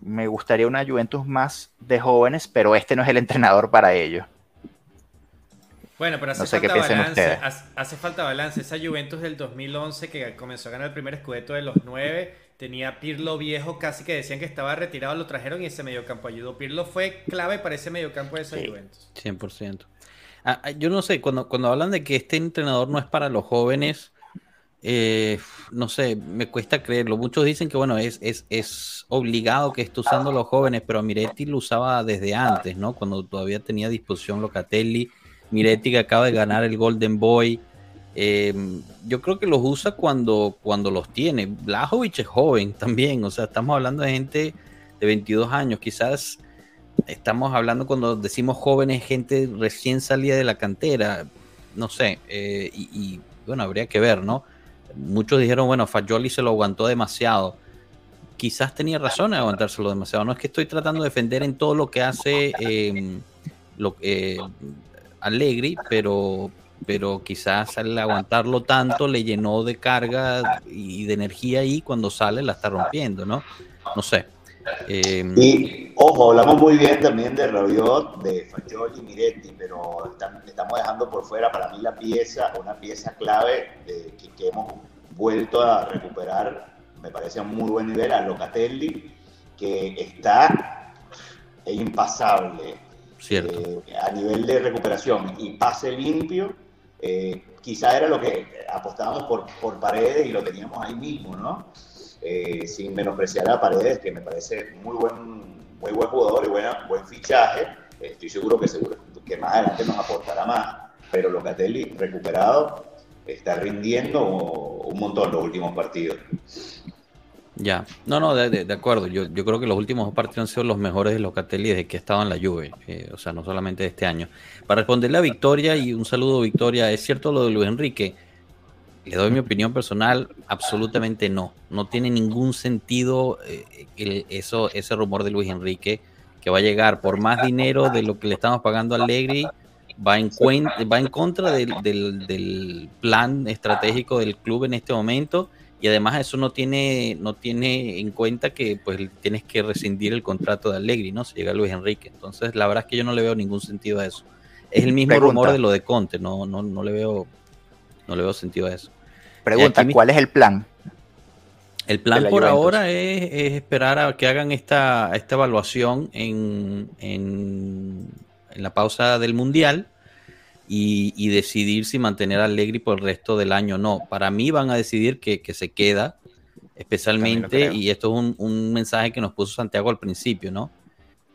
me gustaría una Juventus más de jóvenes, pero este no es el entrenador para ello. Bueno, pero hace, falta balance, hace, falta balance. Esa Juventus del 2011 que comenzó a ganar el primer escudeto de los nueve, tenía Pirlo viejo, casi que decían que estaba retirado, lo trajeron y ese mediocampo ayudó. Pirlo fue clave para ese mediocampo de esa Juventus. 100%. Ah, ah, yo no sé, cuando, cuando hablan de que este entrenador no es para los jóvenes, eh, no sé, me cuesta creerlo. Muchos dicen que, bueno, es, es, es obligado que esté usando los jóvenes, pero Miretti lo usaba desde antes, ¿no? Cuando todavía tenía disposición Locatelli Miretti que acaba de ganar el Golden Boy. Em, yo creo que los usa cuando, cuando los tiene. Blajovic es joven también, o sea, estamos hablando de gente de 22 años, quizás estamos hablando cuando decimos jóvenes, gente recién salida de la cantera, no sé, eh, y, bueno, habría que ver, ¿no? Muchos dijeron, bueno, Fagioli se lo aguantó demasiado. Quizás tenía razón en aguantárselo demasiado. No es que estoy tratando de defender en todo lo que hace eh, lo, eh, Allegri, pero, pero quizás al aguantarlo tanto le llenó de carga y de energía y cuando sale la está rompiendo, ¿no? No sé. Em, y ojo, hablamos muy bien también de Rabiot, de Fagioli y Miretti, pero estamos dejando por fuera para mí la pieza, una pieza clave de, que, hemos vuelto a recuperar, me parece a muy buen nivel, a Locatelli, que está impasable eh, a nivel de recuperación y pase limpio, eh, quizá era lo que apostábamos por, por paredes y lo teníamos ahí mismo, ¿no? Eh, sin menospreciar a Paredes, que me parece muy buen, muy buen jugador y buena, buen fichaje. Estoy seguro que, seguro que más adelante nos aportará más. Pero Locatelli, recuperado, está rindiendo un montón los últimos partidos. Ya, no, no, de, acuerdo. Yo, yo, creo que los últimos partidos han sido los mejores de Locatelli desde que estaba en la Juve, eh, o sea, no solamente de este año. Para responderle a Victoria y un saludo Victoria, ¿es cierto lo de Luis Enrique? Le doy mi opinión personal, absolutamente no. No tiene ningún sentido eh, eso, ese rumor de Luis Enrique que va a llegar por más dinero de lo que le estamos pagando a Allegri, va en, va en contra del, del, del plan estratégico del club en este momento y además eso no tiene, no tiene en cuenta que pues tienes que rescindir el contrato de Allegri, ¿no? Si llega Luis Enrique. Entonces, la verdad es que yo no le veo ningún sentido a eso. Es el mismo rumor de lo de Conte, no, no, no le veo, no le veo sentido a eso. Pregunta, ¿cuál es el plan? El plan por ahora es, esperar a que hagan esta, esta evaluación en, en, en la pausa del Mundial y, decidir si mantener a Allegri por el resto del año o no. Para mí van a decidir que, se queda, especialmente, y esto es un, mensaje que nos puso Santiago al principio, ¿no?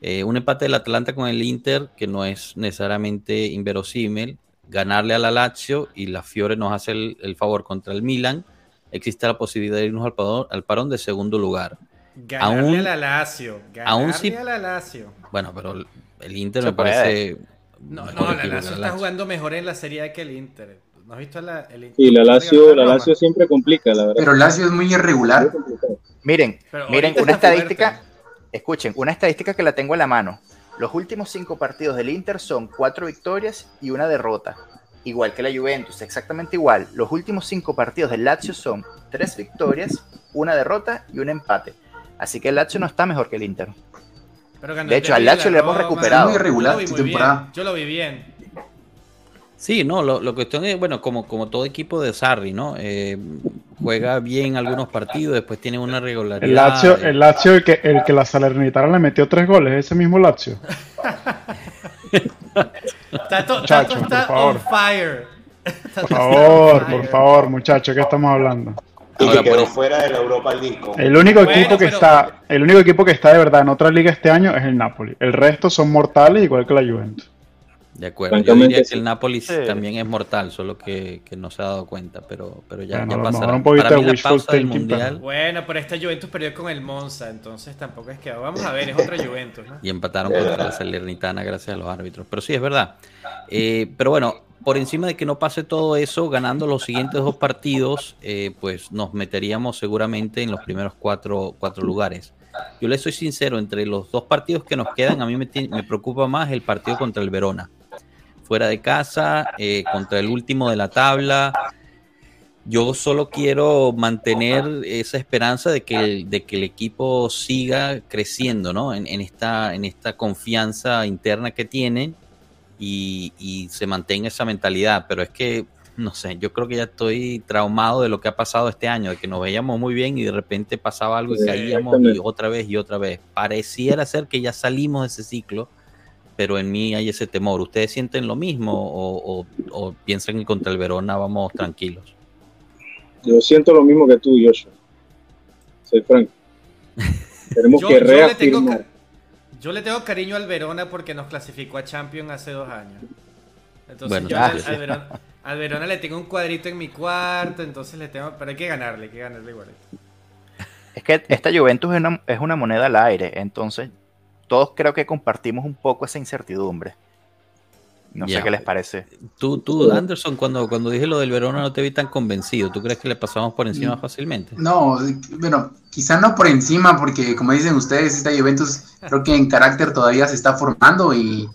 Eh, un empate del Atlanta con el Inter, que no es necesariamente inverosímil, ganarle a la Lazio y la Fiore nos hace el, favor contra el Milan, existe la posibilidad de irnos al parón, al parón de segundo lugar. Ganarle a la Lazio. Ganarle a la Lazio. Bueno, pero el Inter me parece no, no, la Lazio está jugando mejor en la Serie que el Inter. ¿No has visto la, el Inter? Sí, la Lazio, la Lazio siempre complica, la verdad. Pero Lazio es muy irregular. Miren, miren, una estadística, escuchen, una estadística que la tengo en la mano. Los últimos cinco partidos del Inter son cuatro victorias y una derrota. Igual que la Juventus, exactamente igual. Los últimos cinco partidos del Lazio son tres victorias, una derrota y un empate. Así que el Lazio no está mejor que el Inter de hecho, al Lazio le hemos recuperado. Muy irregular Yo lo vi bien. Sí, no, lo, lo cuestión es, bueno, como, como todo equipo de Sarri, ¿no? Eh, juega bien algunos partidos, después tiene una regularidad. El Lazio, el, Lazio, el que, el que la Salernitana le metió tres goles, ese mismo Lazio. [laughs] Tato, [laughs] está por favor. on fire. Por favor, por favor, muchachos, ¿qué estamos hablando? Y que quedó fuera de la Europa League. El único equipo que está, el único equipo que está de verdad en otra liga este año es el Napoli. El resto son mortales igual que la Juventus. De acuerdo, yo diría que el Napoli también es mortal, solo que, no se ha dado cuenta, pero, pero ya, ya pasará. Para mí la pausa del Mundial... Bueno, pero esta Juventus perdió con el Monza, entonces tampoco es que... Vamos a ver, es otra Juventus, ¿no? Y empataron contra la Salernitana gracias a los árbitros. Pero sí, es verdad. Eh, pero bueno, por encima de que no pase todo eso, ganando los siguientes dos partidos, eh, pues nos meteríamos seguramente en los primeros cuatro, cuatro lugares. Yo le soy sincero, entre los dos partidos que nos quedan, a mí me, preocupa más el partido contra el Verona fuera de casa, eh, contra el último de la tabla. Yo solo quiero mantener esa esperanza de que el, de que el equipo siga creciendo ¿no? en, esta, en esta confianza interna que tienen y, se mantenga esa mentalidad. Pero es que, no sé, yo creo que ya estoy traumado de lo que ha pasado este año, de que nos veíamos muy bien y de repente pasaba algo y caíamos y otra vez y otra vez. Pareciera ser que ya salimos de ese ciclo pero en mí hay ese temor. ¿Ustedes sienten lo mismo o, piensan que contra el Verona vamos tranquilos? Yo siento lo mismo que tú, Joshua. Soy franco. [laughs] Tenemos que reafirmar. Yo le, tengo, cariño al Verona porque nos clasificó a Champions hace dos años. Entonces yo al, Verona, le tengo un cuadrito en mi cuarto, entonces le tengo, pero hay que ganarle, hay que ganarle igual. Es que esta Juventus es una, es una moneda al aire, entonces todos creo que compartimos un poco esa incertidumbre. No sé qué les parece. Tú, tú, Anderson, cuando, cuando dije lo del Verona no te vi tan convencido. ¿Tú crees que le pasamos por encima mm. fácilmente? No, bueno, quizá no por encima, porque como dicen ustedes, esta Juventus creo que en carácter todavía se está formando y,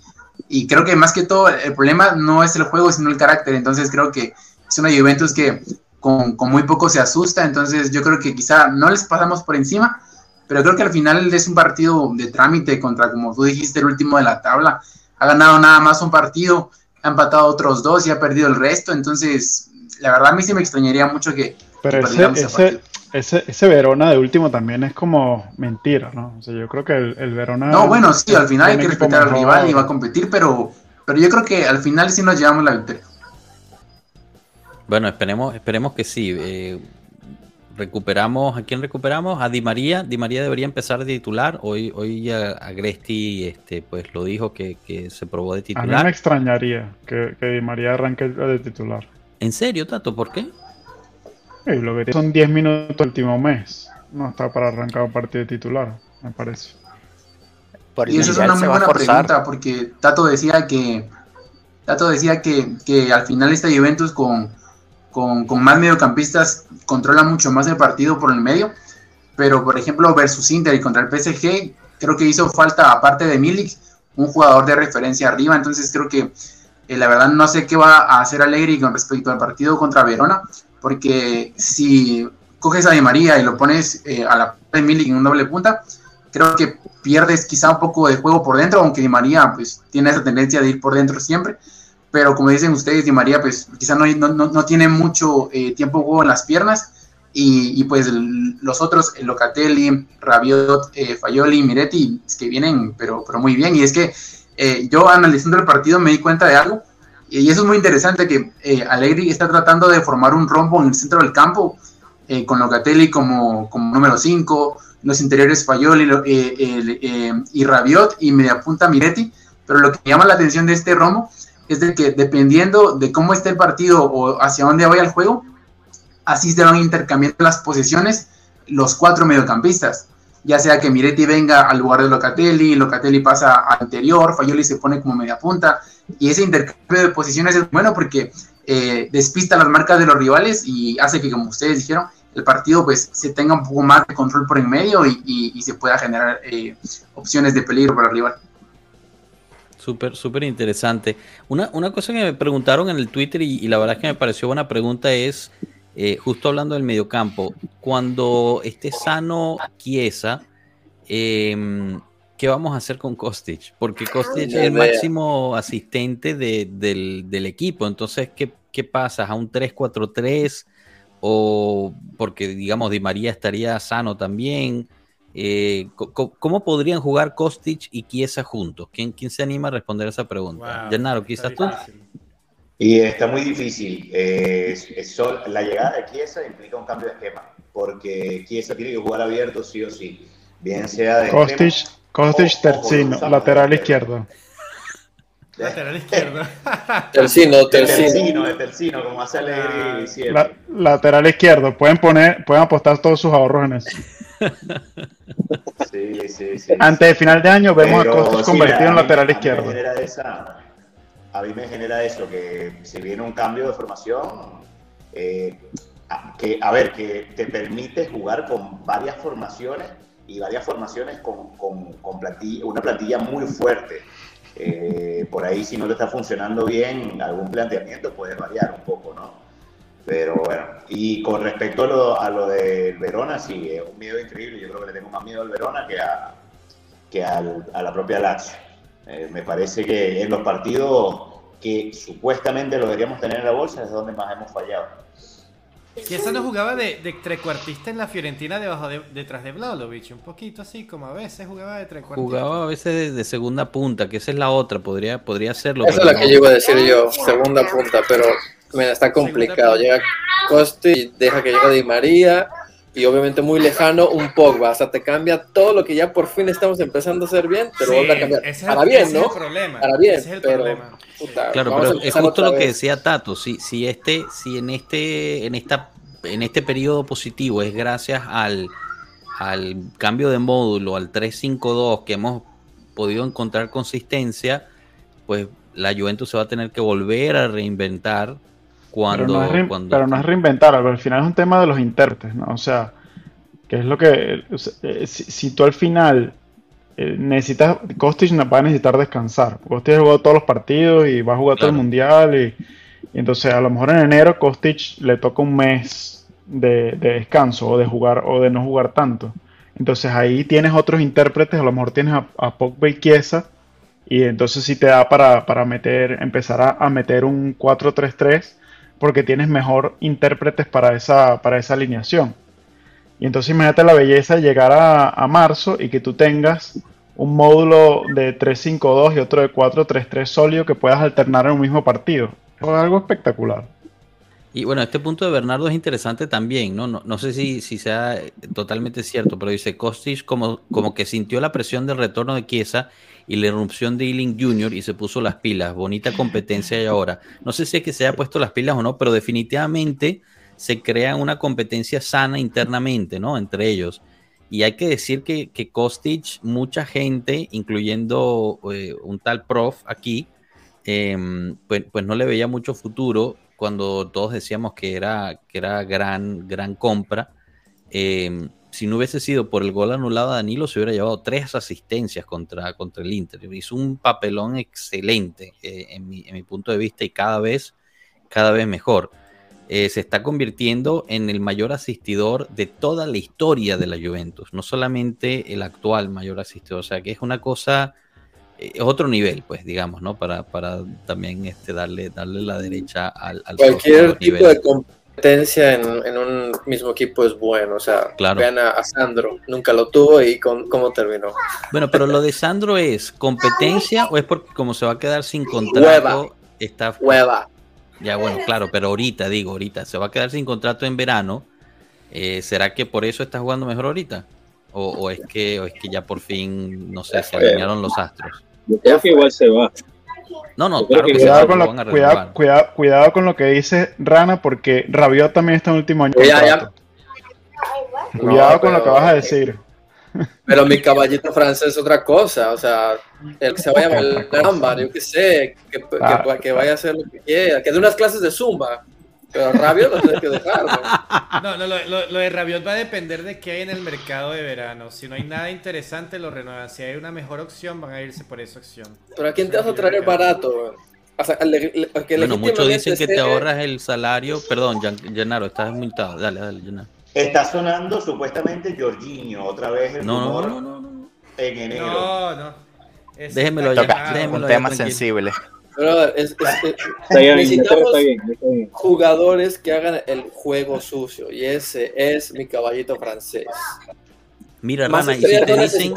y creo que más que todo el problema no es el juego, sino el carácter. Entonces creo que es una Juventus que con, con muy poco se asusta. Entonces yo creo que quizá no les pasamos por encima, pero creo que al final es un partido de trámite contra, como tú dijiste, el último de la tabla. Ha ganado nada más un partido, ha empatado otros dos y ha perdido el resto. Entonces, la verdad a mí sí me extrañaría mucho que... Pero ese, ese, ese, Verona de último también es como mentira, ¿no? O sea, yo creo que el, Verona... No, bueno, sí, al final hay que respetar al rival y va a competir, pero, pero yo creo que al final sí nos llevamos la victoria. Bueno, esperemos, esperemos que sí. Eh, recuperamos, ¿a quién recuperamos? A Di María. Di María debería empezar de titular. Hoy, hoy a, Gresti este, pues lo dijo que, se probó de titular. A mí me extrañaría que, Di María arranque de titular. ¿En serio, Tato? ¿Por qué? lo que son 10 minutos el último mes. No está para arrancar un partido de titular, me parece. y esa es una muy buena pregunta, porque Tato decía que Tato decía que, que al final esta Juventus con con, más mediocampistas controla mucho más el partido por el medio, pero por ejemplo versus Inter y contra el PSG, creo que hizo falta, aparte de Milik, un jugador de referencia arriba, entonces creo que eh, la verdad no sé qué va a hacer Allegri con respecto al partido contra Verona, porque si coges a Di María y lo pones eh, a la de Milik en un doble punta, creo que pierdes quizá un poco de juego por dentro, aunque Di María pues tiene esa tendencia de ir por dentro siempre, pero como dicen ustedes, Di María, pues quizá no, no, no tiene mucho eh, tiempo juego en las piernas, y, pues los otros, Locatelli, Rabiot, eh, Fayoli, Miretti, es que vienen, pero, pero muy bien, y es que eh, yo analizando el partido me di cuenta de algo, y eso es muy interesante, que eh, Allegri está tratando de formar un rombo en el centro del campo, con Locatelli como, como número 5, los interiores Fayoli y Rabiot, y media punta Miretti, pero lo que llama la atención de este rombo es de que dependiendo de cómo esté el partido o hacia dónde vaya el juego, así se van intercambiando las posiciones los cuatro mediocampistas. Ya sea que Miretti venga al lugar de Locatelli, Locatelli pasa al interior, Fayoli se pone como media punta, y ese intercambio de posiciones es bueno porque eh, despista las marcas de los rivales y hace que, como ustedes dijeron, el partido pues se tenga un poco más de control por en medio y, se pueda generar eh, opciones de peligro para el rival. Súper, súper interesante. Una, una, cosa que me preguntaron en el Twitter y, la verdad es que me pareció buena pregunta es, eh, justo hablando del mediocampo, cuando esté sano Chiesa, em, ¿qué vamos a hacer con Kostic? Porque Kostic es el máximo asistente del, equipo, entonces, ¿qué, qué pasa? ¿A un 3-4-3? ¿O porque, digamos, Di María estaría sano también? Eh, ¿Cómo podrían jugar Kostic y Chiesa juntos? ¿Quién, ¿Quién se anima a responder esa pregunta? Wow, quizás tú. Y está muy difícil. la llegada de Chiesa implica un cambio de esquema, porque Chiesa tiene que jugar abierto sí o sí, bien sea de... Kostic, Kostic Tercino, [laughs] lateral izquierdo. [laughs] Lateral izquierdo. tercino, tercino. De tercino, como hace Alegre la, Lateral izquierdo. Pueden poner, pueden apostar todos sus ahorros en eso. Sí, sí, sí. Antes de final de año vemos a Costas convertido en lateral izquierdo. a mí me genera eso, que si viene un cambio de formación, eh, que, a ver, que te permite jugar con varias formaciones y varias formaciones con, con, con una plantilla muy fuerte. Eh, por ahí, si no te está funcionando bien algún planteamiento, puedes variar un poco, ¿no? Pero bueno, y con respecto a lo, a lo del Verona, sí, es un miedo increíble. Yo creo que le tengo más miedo al Verona que a, que al, a la propia Lazio. Eh, me parece que en los partidos que supuestamente lo deberíamos tener en la bolsa es donde más hemos fallado. Y esa no jugaba de, de trecuartista en la Fiorentina debajo de, detrás de Vlaovic, un poquito así, como a veces jugaba de trecuartista. Jugaba a veces de, segunda punta, que esa es la otra, podría, podría serlo. Esa es la que yo iba a decir yo, segunda punta, pero Mira, está complicado. Llega Coste y deja que llegue Di María. Y obviamente muy lejano un Pogba. O sea, te cambia todo lo que ya por fin estamos empezando a hacer bien, pero vuelve a cambiar. Para bien, ¿no? Para bien, pero, claro, pero es justo lo que decía Tato. Si, si este, si en este, en esta, en este periodo positivo es gracias al, al cambio de módulo, al 3-5-2, que hemos podido encontrar consistencia, pues la Juventus se va a tener que volver a reinventar pero no, es pero no es reinventar, al final es un tema de los intérpretes, ¿no? O sea, que es lo que. Eh, si, tú al final eh, necesitas. Kostic va a necesitar descansar. Kostic ha jugado todos los partidos y va a jugar todo el mundial. Y, entonces, a lo mejor en enero, Kostic le toca un mes de, descanso o de jugar o de no jugar tanto. Entonces ahí tienes otros intérpretes, a lo mejor tienes a, a Pogba y Chiesa, y entonces sí te da para, para meter, empezar a, a meter un 4-3-3 porque tienes mejor intérpretes para esa, para esa alineación. Y entonces imagínate la belleza de llegar a, marzo y que tú tengas un módulo de 3-5-2 y otro de 4-3-3 sólido que puedas alternar en un mismo partido. Es algo espectacular. Y bueno, este punto de Bernardo es interesante también, ¿no? No, sé si, si, sea totalmente cierto, pero dice Kostic como, como que sintió la presión del retorno de Chiesa y la irrupción de Ealing Jr. y se puso las pilas. Bonita competencia y ahora. No sé si es que se haya puesto las pilas o no, pero definitivamente se crea una competencia sana internamente, ¿no? Entre ellos. Y hay que decir que, que Kostic, mucha gente, incluyendo eh, un tal prof aquí, em, pues, pues, no le veía mucho futuro cuando todos decíamos que era, que era gran, gran compra. Em, si no hubiese sido por el gol anulado a Danilo, se hubiera llevado tres asistencias contra, contra el Inter. Hizo un papelón excelente eh, en, mi, punto de vista y cada vez, cada vez mejor. Eh, se está convirtiendo en el mayor asistidor de toda la historia de la Juventus, no solamente el actual mayor asistidor, o sea que es una cosa, eh, es otro nivel, pues digamos, ¿no? Para, para también este, darle, darle la derecha al, al cualquier tipo de competencia en, un mismo equipo es bueno. O sea, vean a, Sandro, nunca lo tuvo y con, cómo terminó. Bueno, pero lo de Sandro es competencia o es porque como se va a quedar sin contrato, Hueva. está. Hueva. Ya, bueno, claro, pero ahorita, digo, ahorita, se va a quedar sin contrato en verano. Eh, ¿Será que por eso está jugando mejor ahorita? O, es que, o es que ya por fin, no sé, se alinearon los astros? Yo creo que igual se va. No, no, claro que cuidado, con lo, cuidado, cuidado, con lo que dice Rana, porque Rabiot también está en el último año. Cuidado con lo que vas a decir. Pero mi caballito francés es otra cosa, o sea, el que se vaya a [laughs] bailar yo qué sé, que, que, vaya a hacer lo que quiera, que dé unas clases de zumba. Pero Rabiot lo tienes que dejar. No, no, lo, lo, de Rabiot va a depender de qué hay en el mercado de verano. Si no hay nada interesante, lo renuevan. Si hay una mejor opción, van a irse por esa opción. Pero ¿a quién te vas a traer barato? O sea, bueno, muchos dicen que te ahorras el salario. Perdón, Llenaro, estás multado. Dale, dale, Llenaro. Está sonando supuestamente Jorginho otra vez. El no, no, no, no, En enero. No, no. Déjenmelo ya. Déjenmelo un tema sensible necesitamos jugadores que hagan el juego sucio y ese es mi caballito francés. Mira, Rana, y si te, dicen,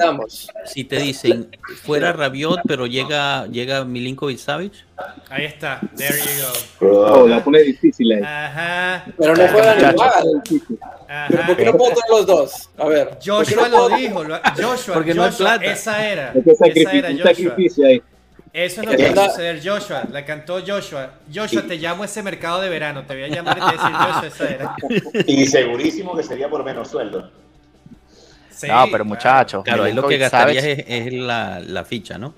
si te dicen fuera Rabiot, pero llega, llega Milinkovic Savic. Ahí está, there you go. Oh, la pone difícil ahí. Ajá. Pero no juegan igual. Pero ¿por qué no puedo los dos? A ver. Joshua lo dijo. Joshua, Porque no Joshua, plata. esa era. Es que Esa era sacrificio, Joshua. sacrificio ahí. Eso es lo que va a suceder, Joshua. La cantó Joshua. Joshua, te llamo ese mercado de verano. Te voy a llamar y te voy a decir, Joshua, esa era. [laughs] Y segurísimo que sería por menos sueldo. Sí, no, pero muchachos. Claro, ahí lo que gastarías es, es la, la ficha, ¿no?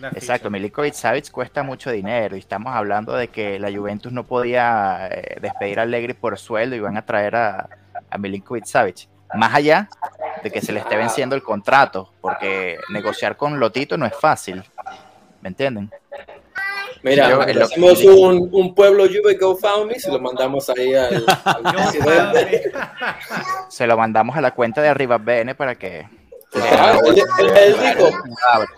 la ficha. Exacto, Milinkovic Savic cuesta mucho dinero y estamos hablando de que la Juventus no podía eh, despedir a Allegri por sueldo y van a traer a, a Milinkovic Savic. Más allá de que se le esté venciendo el contrato, porque negociar con Lotito no es fácil. ¿Me entienden? Mira, Yo, en lo- hacemos un, un pueblo Juve GoFundMe y lo mandamos ahí al, al. [laughs] Se lo mandamos a la cuenta de Arriba BN para que. Ah, él, él- él dijo,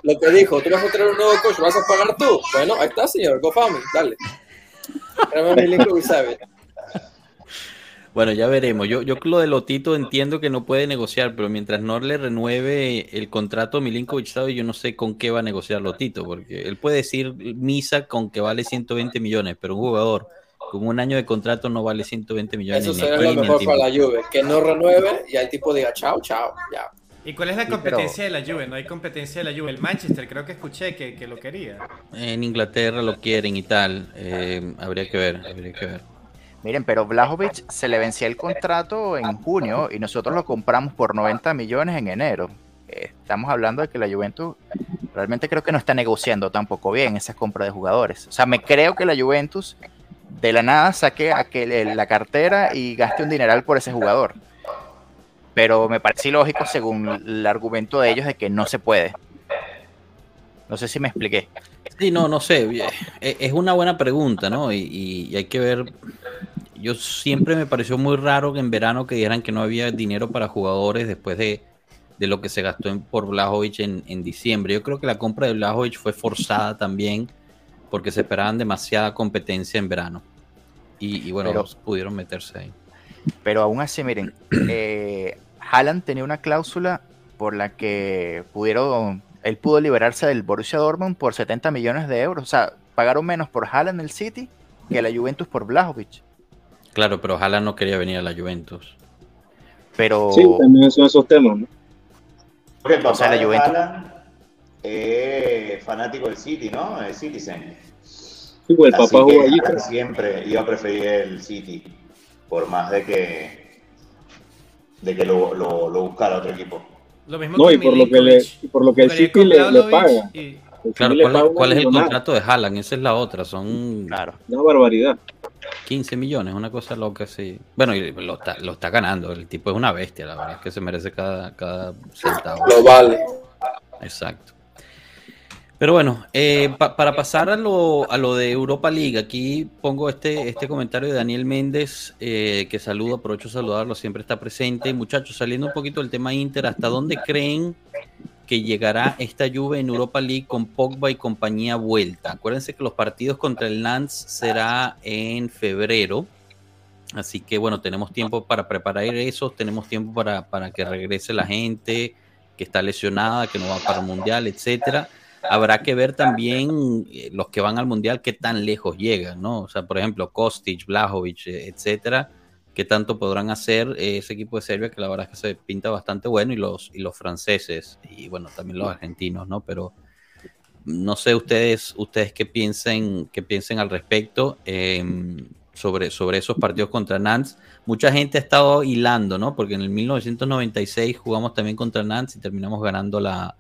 lo que dijo, tú vas a traer un nuevo coach, vas a pagar tú. Bueno, ahí está, señor, GoFundMe, dale. Tráeme a Milinkovic Savic. Bueno, ya veremos. Yo, yo lo de Lotito entiendo que no puede negociar, pero mientras no le renueve el contrato a Milinkovic Savic, yo no sé con qué va a negociar Lotito, porque él puede decir misa con que vale 120 millones, pero un jugador con un año de contrato no vale 120 millones. Eso sería lo mejor para la. Juve, que no renueve y el tipo diga chao, chao, ya. ¿Y cuál es la Sí, competencia de la Juve? No hay competencia de la Juve. El Manchester, creo que escuché que, que lo quería. En Inglaterra lo quieren y tal. eh, habría que ver, habría que ver. Miren, pero Blajovic se le vencía el contrato en junio y nosotros lo compramos por 90 millones en enero. Eh, Estamos hablando de que la Juventus realmente creo que no está negociando tampoco bien esas compras de jugadores. O sea, me creo que la Juventus de la nada saque aquel, la cartera y gaste un dineral por ese jugador. Pero me parece ilógico según el argumento de ellos de que no se puede. No sé si me expliqué. Sí, no, no sé. eh, Es una buena pregunta, ¿no? Y, y- y hay que ver. Yo siempre me pareció muy raro que en verano que dijeran que no había dinero para jugadores después de, de lo que se gastó en, por Blajovic en, en diciembre. Yo creo que la compra de Blajovic fue forzada también porque se esperaban demasiada competencia en verano. Y, y bueno, Pero- pudieron meterse ahí. Pero aún así, miren, eh, Haaland tenía una cláusula por la que pudieron, él pudo liberarse del Borussia Dortmund por 70 millones de euros. O sea, pagaron menos por Haaland el City que la Juventus por Blajovic. Claro, pero Haaland no quería venir a la Juventus. Pero Sí, también son esos temas, ¿no? Porque el papá O sea, la de Juventus- Haaland es fanático del City, ¿no? El Citizen. Sí, pues el Así papá que jugó allí. Haaland siempre iba a preferir el City, por más de que de que lo, lo, lo buscara otro equipo. Lo mismo No, y por lo que le, por lo que el City le, paga. y- Claro, ¿cuál, paga es- cuál es el contrato de Haaland? Esa es la otra. Son claro. Una barbaridad. 15 millones, una cosa loca así. Bueno, y lo está, lo está ganando. El tipo es una bestia, la verdad es que se merece cada, cada centavo. Lo vale. Exacto. Pero bueno, eh, pa- para pasar a lo, a lo de Europa League, aquí pongo este, este comentario de Daniel Méndez, eh, que saludo, aprovecho saludarlo, siempre está presente. Muchachos, saliendo un poquito del tema Inter, ¿hasta dónde creen que llegará esta Juve en Europa League con Pogba y compañía vuelta? Acuérdense que los partidos contra el Nantes será en febrero. Así que bueno, tenemos tiempo para preparar eso, tenemos tiempo para, para que regrese la gente que está lesionada, que no va para el mundial, etcétera. Habrá que ver también eh, los que van al mundial qué tan lejos llegan, ¿no? O sea, por ejemplo, Kostic, Blajovic, eh, etcétera, qué tanto podrán hacer eh, ese equipo de Serbia que la verdad es que se pinta bastante bueno y los y los franceses y bueno, también los argentinos, ¿no? Pero no sé ustedes ustedes qué piensen qué piensen al respecto eh, sobre sobre esos partidos contra Nantes. Mucha gente ha estado hilando, ¿no? Porque en el 1996 jugamos también contra Nantes y terminamos ganando la,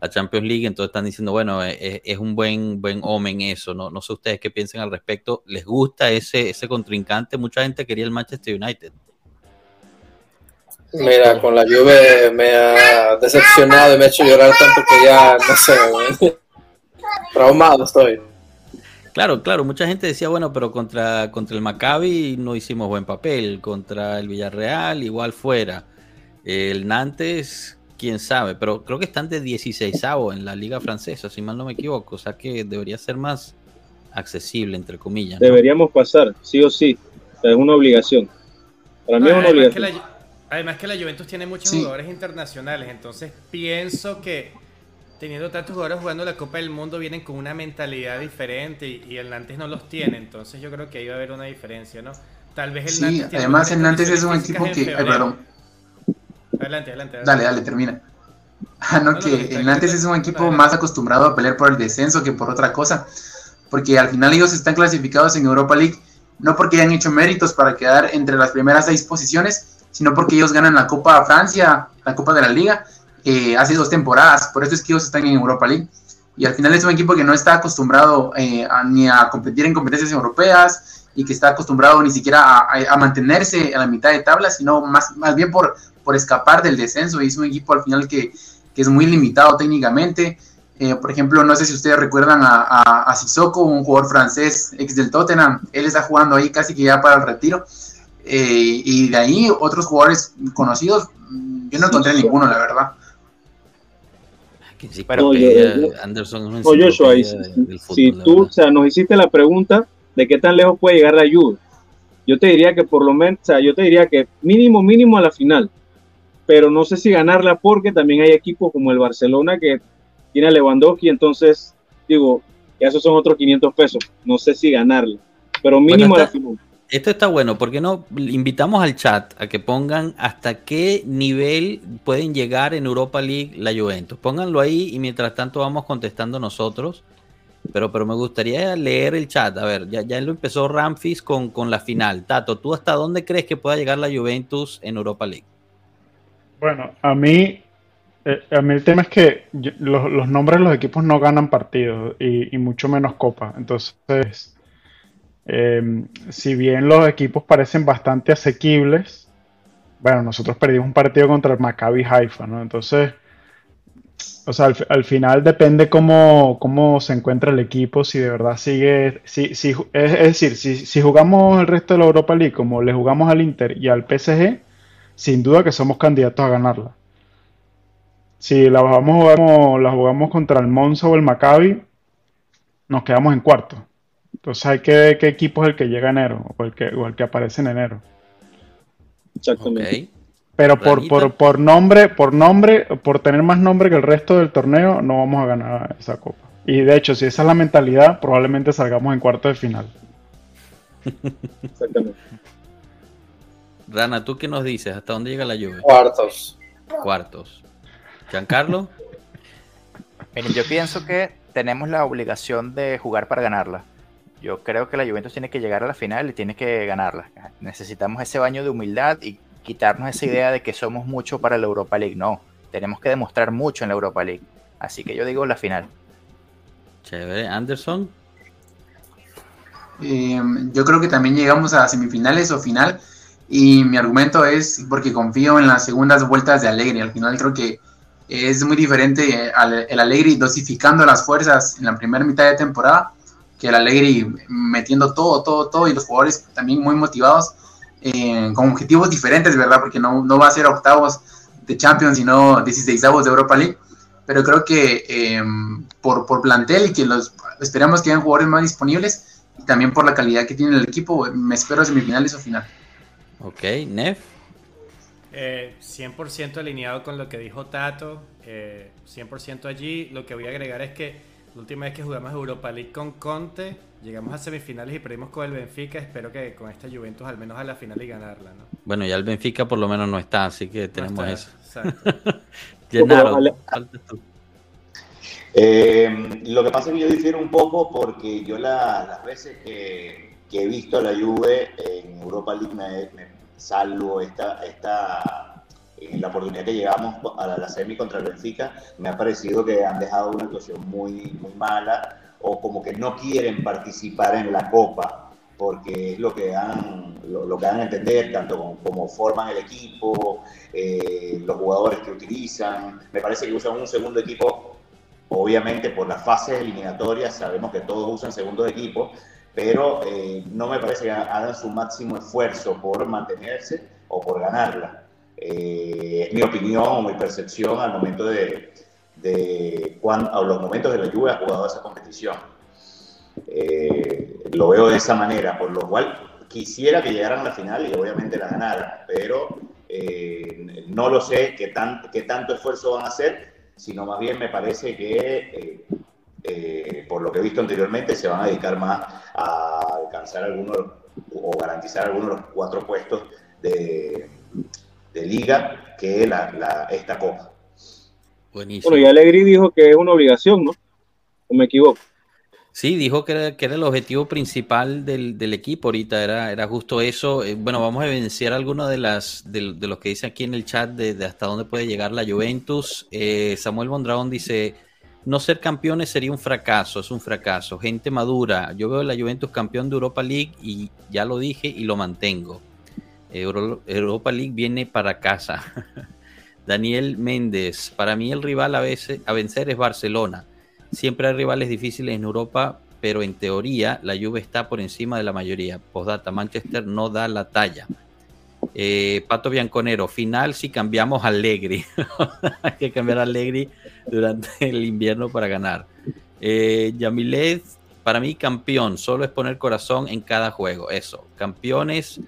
la Champions League, entonces están diciendo, bueno, es, es un buen, buen omen eso, ¿no? No sé ustedes qué piensan al respecto. ¿Les gusta ese, ese contrincante? Mucha gente quería el Manchester United. Mira, con la Juve me ha decepcionado y me ha hecho llorar tanto que ya, no sé, traumado estoy. Claro, claro, mucha gente decía, bueno, pero contra, contra el Maccabi no hicimos buen papel, contra el Villarreal igual fuera. El Nantes, quién sabe, pero creo que están de 16 en la liga francesa, si mal no me equivoco, o sea que debería ser más accesible, entre comillas. ¿no? Deberíamos pasar, sí o sí. Es una obligación. Para mí No, es una además que obligación. la, Además que la Juventus tiene muchos jugadores internacionales, entonces pienso que teniendo tantos jugadores jugando la Copa del Mundo vienen con una mentalidad diferente y, el Nantes no los tiene, entonces yo creo que ahí va a haber una diferencia, ¿no? Tal vez el sí, Nantes además el Nantes es un equipo que... perdón. Adelante, adelante, Dale, dale, termina. Ah, no, que el Nantes es un equipo más acostumbrado a pelear por el descenso que por otra cosa, porque al final ellos están clasificados en Europa League no porque hayan hecho méritos para quedar entre las primeras seis posiciones, sino porque ellos ganan la Copa Francia, la Copa de la Liga, eh, hace dos temporadas, por eso es que ellos están en Europa League. Y al final es un equipo que no está acostumbrado eh, ni a competir en competencias europeas y que está acostumbrado ni siquiera a, mantenerse a la mitad de tabla, sino más, más bien por, por escapar del descenso. Y es un equipo al final que, que es muy limitado técnicamente. Eh, por ejemplo, no sé si ustedes recuerdan a, a, Sissoko, un jugador francés ex del Tottenham. Él está jugando ahí casi que ya para el retiro. Eh, y de ahí otros jugadores conocidos, yo no encontré ninguno, la verdad. Pero Anderson si, tú o sea, nos hiciste la pregunta de qué tan lejos puede llegar la Juve, yo te diría que por lo menos, o sea, yo te diría que mínimo, mínimo a la final, pero no sé si ganarla porque también hay equipos como el Barcelona que tiene a Lewandowski, entonces digo, esos son otros 500 pesos, no sé si ganarla, pero mínimo la final. Esto está bueno, porque no invitamos al chat a que pongan hasta qué nivel pueden llegar en Europa League la Juventus. Pónganlo ahí y mientras tanto vamos contestando nosotros. Pero, pero me gustaría leer el chat. A ver, ya, ya lo empezó Ramfis con, con la final. Tato, ¿tú hasta dónde crees que pueda llegar la Juventus en Europa League? Bueno, a mí, eh, a mí el tema es que los, nombres de los equipos no ganan partidos y, mucho menos copa. Entonces, Em, si bien los equipos parecen bastante asequibles, bueno, nosotros perdimos un partido contra el Maccabi Haifa, ¿no? Entonces, o sea, al, final depende cómo, cómo, se encuentra el equipo, si de verdad sigue, si, si, es, decir, si, si, jugamos el resto de la Europa League como le jugamos al Inter y al PSG, sin duda que somos candidatos a ganarla. Si la jugamos, la jugamos contra el Monza o el Maccabi, nos quedamos en cuarto. Entonces hay que ver qué equipo es el que llega enero o el que, o el que aparece en enero. Exactamente. Pero por, por, por, nombre, por nombre, por tener más nombre que el resto del torneo, no vamos a ganar esa copa. Y de hecho, si esa es la mentalidad, probablemente salgamos en cuarto de final. [laughs] Exactamente. Rana, ¿tú qué nos dices? ¿Hasta dónde llega la lluvia? Cuartos. Cuartos. Giancarlo. Miren, yo pienso que tenemos la obligación de jugar para ganarla. Yo creo que la Juventus tiene que llegar a la final y tiene que ganarla. Necesitamos ese baño de humildad y quitarnos esa idea de que somos mucho para la Europa League. No, tenemos que demostrar mucho en la Europa League. Así que yo digo la final. Chévere, Anderson. Em, yo creo que también llegamos a semifinales o final. Y mi argumento es porque confío en las segundas vueltas de Alegre. Al final creo que es muy diferente el Alegre dosificando las fuerzas en la primera mitad de temporada que el Alegre metiendo todo, todo, todo y los jugadores también muy motivados eh, con objetivos diferentes, ¿verdad? Porque no, no va a ser octavos de Champions, sino 16 avos de Europa League. Pero creo que eh, por, por plantel y que los esperamos que hayan jugadores más disponibles y también por la calidad que tiene el equipo, me espero semifinales o final. Ok, Nef. 100% eh, alineado con lo que dijo Tato, 100% allí. Lo que voy a agregar es que la última vez que jugamos Europa League con Conte, llegamos a semifinales y perdimos con el Benfica. Espero que con esta Juventus al menos a la final y ganarla, ¿no? Bueno, ya el Benfica por lo menos no está, así que tenemos eso. [laughs] eh, lo que pasa es que yo difiero un poco porque yo las veces que, he visto la Juve en Europa League me, me salvo esta, esta en la oportunidad que llegamos a la, semi contra Benfica, me ha parecido que han dejado una actuación muy, muy mala o como que no quieren participar en la Copa, porque es lo que han, lo, que dan a entender, tanto como, forman el equipo, eh, los jugadores que utilizan. Me parece que usan un segundo equipo, obviamente por las fases eliminatorias, sabemos que todos usan segundo equipo, pero eh, no me parece que hagan su máximo esfuerzo por mantenerse o por ganarla eh, mi opinión o mi percepción al momento de, de cuando, a los momentos de la lluvia ha jugado esa competición. Eh, lo veo de esa manera, por lo cual quisiera que llegaran a la final y obviamente la ganaran, pero eh, no lo sé qué, tan, qué tanto esfuerzo van a hacer, sino más bien me parece que, eh, por lo que he visto anteriormente, se van a dedicar más a alcanzar algunos o garantizar algunos de los cuatro puestos de, liga que la, esta copa. Buenísimo. Bueno, y Alegri dijo que es una obligación, ¿no? ¿O me equivoco? Sí, dijo que era, que era el objetivo principal del, del, equipo ahorita, era, era justo eso. Eh, bueno, vamos a evidenciar algunos de las de, de, los que dice aquí en el chat de, hasta dónde puede llegar la Juventus. Eh, Samuel Mondragón dice, no ser campeones sería un fracaso, es un fracaso. Gente madura, yo veo la Juventus campeón de Europa League y ya lo dije y lo mantengo. Europa League viene para casa. [laughs] Daniel Méndez, para mí el rival a, a vencer es Barcelona. Siempre hay rivales difíciles en Europa, pero en teoría la Juve está por encima de la mayoría. Postdata, Manchester no da la talla. Eh, Pato Bianconero, final si cambiamos a Allegri. [laughs] hay que cambiar a Allegri durante el invierno para ganar. Eh, Yamilet, para mí campeón, solo es poner corazón en cada juego. Eso, campeones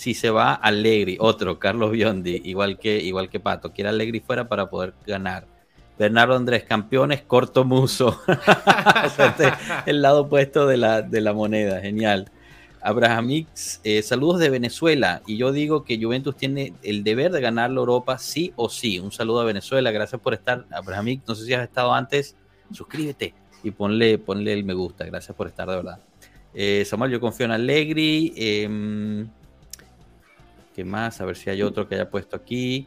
si se va Allegri, otro, Carlos Biondi, igual que, igual que Pato, quiere Allegri fuera para poder ganar. Bernardo Andrés, campeones, corto muso. [laughs] Este, el lado opuesto de la, de la moneda, genial. Abrahamix, eh, saludos de Venezuela. Y yo digo que Juventus tiene el deber de ganar la Europa sí o sí. Un saludo a Venezuela, gracias por estar. Abrahamix, no sé si has estado antes, suscríbete y ponle, ponle el me gusta. Gracias por estar, de verdad. Eh, Samuel, yo confío en Allegri. Em, ¿Qué más? A ver si hay otro que haya puesto aquí.